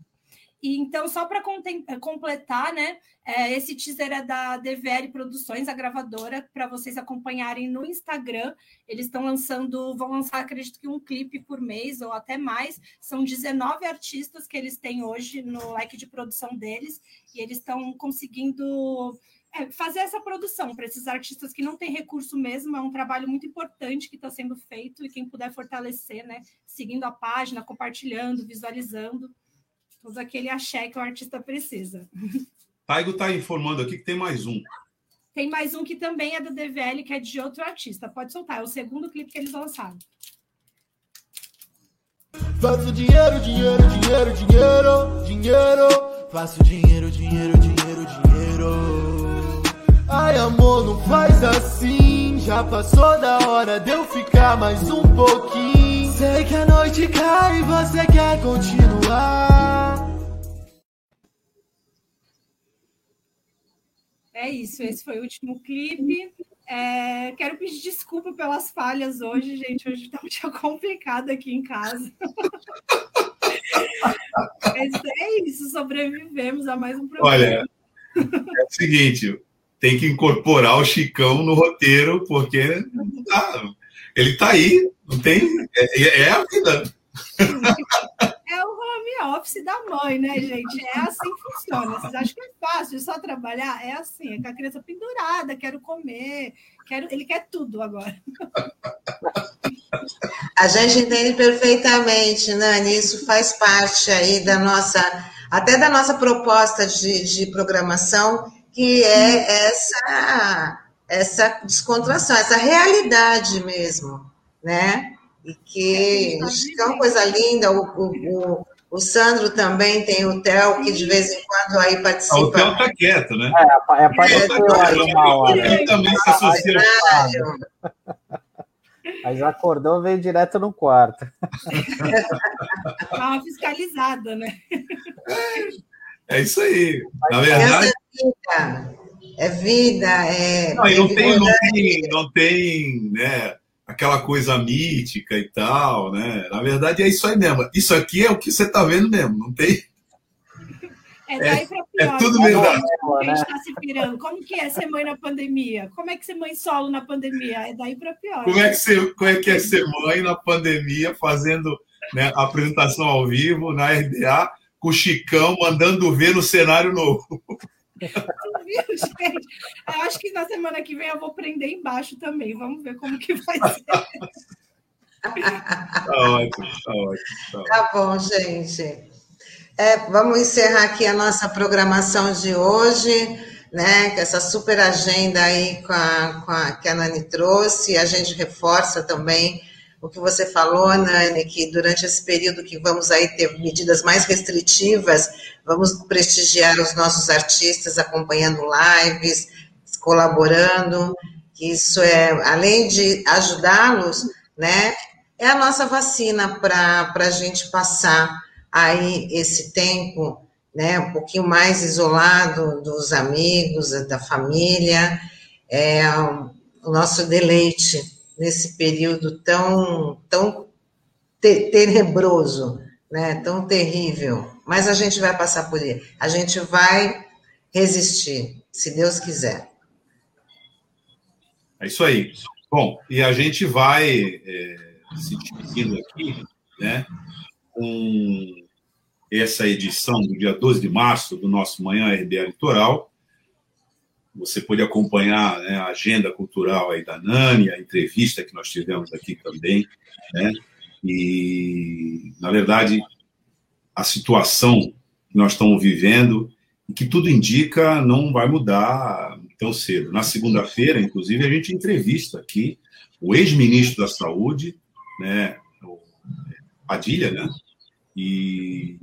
E então, só para eh, completar, né? É, esse teaser é da DVL Produções, a gravadora, para vocês acompanharem no Instagram. Eles estão lançando, vão lançar, acredito que um clipe por mês ou até mais. São 19 artistas que eles têm hoje no leque de produção deles, e eles estão conseguindo é, fazer essa produção para esses artistas que não têm recurso mesmo. É um trabalho muito importante que está sendo feito, e quem puder fortalecer, né? Seguindo a página, compartilhando, visualizando todo aquele axé que o artista precisa. Taigo está informando aqui que tem mais um. Tem mais um que também é do DVL, que é de outro artista. Pode soltar, é o segundo clipe que eles lançaram. Faço dinheiro, dinheiro, dinheiro, dinheiro, dinheiro. Faço dinheiro, dinheiro, dinheiro, dinheiro. Ai, amor, não faz assim. Já passou da hora de eu ficar mais um pouquinho. Sei que a noite cai e você quer continuar. É isso, esse foi o último clipe. É, quero pedir desculpa pelas falhas hoje, gente. Hoje está um dia complicado aqui em casa. Mas é isso, sobrevivemos a mais um problema. Olha, é o seguinte, tem que incorporar o Chicão no roteiro, porque ele está aí, não tem. É, é, é a vida. É o home office da mãe, né, gente? É assim que funciona. Vocês acham que é fácil só trabalhar? É assim, é com a criança pendurada, quero comer, quero... ele quer tudo agora. A gente entende perfeitamente, Nani, isso faz parte aí da nossa, até da nossa proposta de, de programação, que é essa, essa descontração, essa realidade mesmo, né? E que é uma coisa linda, o, o, o, Sandro também tem o Theo, que de vez em quando aí participa. o Theo está quieto, né? É, é é, aí uma hora. Ele também se associa. Mas acordou, veio direto no quarto. Dá uma fiscalizada, né? É isso aí. Na verdade. É vida, é vida. É... Não, não tem, não tem, não tem né, aquela coisa mítica e tal, né? Na verdade é isso aí mesmo. Isso aqui é o que você está vendo mesmo, não tem. É daí para pior. É tudo verdade. A gente está se pirando. Como que é ser mãe na pandemia? Como é que ser mãe solo na pandemia? É daí para pior. Como é, que ser, como é que é ser mãe na pandemia, fazendo né, apresentação ao vivo na RDA, com o Chicão mandando ver no cenário novo? Viu, gente? Eu acho que na semana que vem eu vou prender embaixo também. Vamos ver como que vai ser. tá ótimo, tá ótimo. Tá, tá bom, gente. É, vamos encerrar aqui a nossa programação de hoje, né? Com essa super agenda aí com a, com a, que a Nani trouxe. A gente reforça também o que você falou, Nani, que durante esse período que vamos aí ter medidas mais restritivas, vamos prestigiar os nossos artistas acompanhando lives, colaborando. Isso é, além de ajudá-los, né? É a nossa vacina para a gente passar aí esse tempo, né, um pouquinho mais isolado dos amigos, da família, é o nosso deleite nesse período tão, tão te tenebroso, né, tão terrível. Mas a gente vai passar por ele, a gente vai resistir, se Deus quiser. É isso aí. Bom, e a gente vai é, se despedindo aqui, né, com essa edição do dia 12 de março do nosso Manhã RBA Litoral. Você pode acompanhar né, a agenda cultural aí da Nani, a entrevista que nós tivemos aqui também, né? E, na verdade, a situação que nós estamos vivendo que tudo indica não vai mudar tão cedo. Na segunda-feira, inclusive, a gente entrevista aqui o ex-ministro da Saúde, né, Padilha, né, e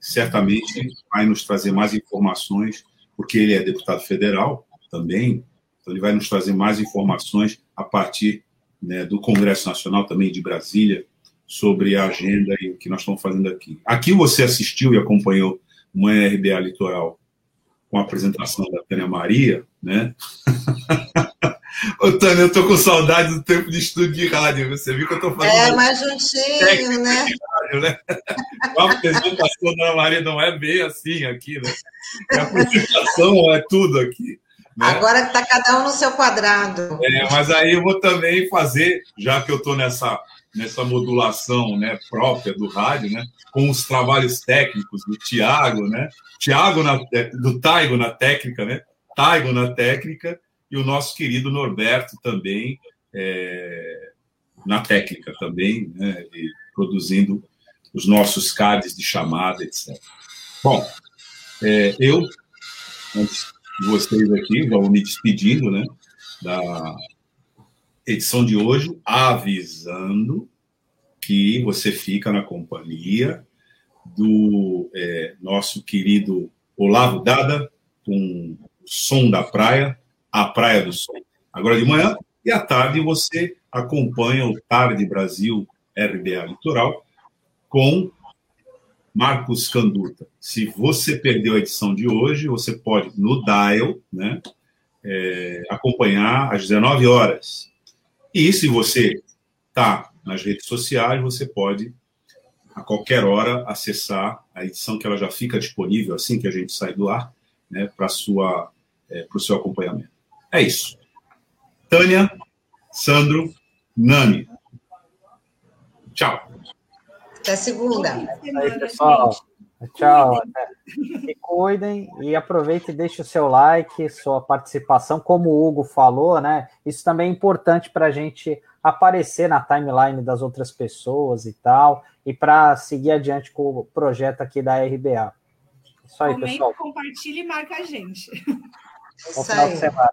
certamente vai nos trazer mais informações, porque ele é deputado federal também, então ele vai nos trazer mais informações a partir né, do Congresso Nacional também de Brasília sobre a agenda e o que nós estamos fazendo aqui. Aqui você assistiu e acompanhou uma RBA Litoral com a apresentação da Tânia Maria, né? Ô, Tânia, eu tô com saudade do tempo de estúdio de rádio. Você viu que eu tô fazendo. É, mais juntinho, né? Rádio, né? A apresentação da Maria não é bem assim aqui, né? A apresentação é tudo aqui. Né? Agora está cada um no seu quadrado. É, mas aí eu vou também fazer, já que eu estou nessa, nessa modulação né, própria do rádio, né, com os trabalhos técnicos do Tiago, né? Tiago do Taigo na técnica, né? Taigo na técnica e o nosso querido Norberto também é, na técnica também, né, produzindo os nossos cards de chamada, etc. Bom, é, eu, antes de vocês aqui, vou me despedindo né, da edição de hoje, avisando que você fica na companhia do é, nosso querido Olavo Dada, com o som da praia, a Praia do Sol. Agora de manhã e à tarde você acompanha o Tarde Brasil RBA Litoral com Marcos Canduta. Se você perdeu a edição de hoje, você pode no dial, né, é, acompanhar às 19 horas. E se você está nas redes sociais, você pode a qualquer hora acessar a edição que ela já fica disponível assim que a gente sai do ar, né, para é, para o seu acompanhamento. É isso. Tânia, Sandro, Nani. Tchau. Até segunda. Aí, pessoal. Tchau. Se cuidem e aproveite e deixe o seu like, sua participação. Como o Hugo falou, né? Isso também é importante para a gente aparecer na timeline das outras pessoas e tal, e para seguir adiante com o projeto aqui da RBA. Isso aí, Comenta, pessoal. Compartilhe e marca a gente. Bom final de semana.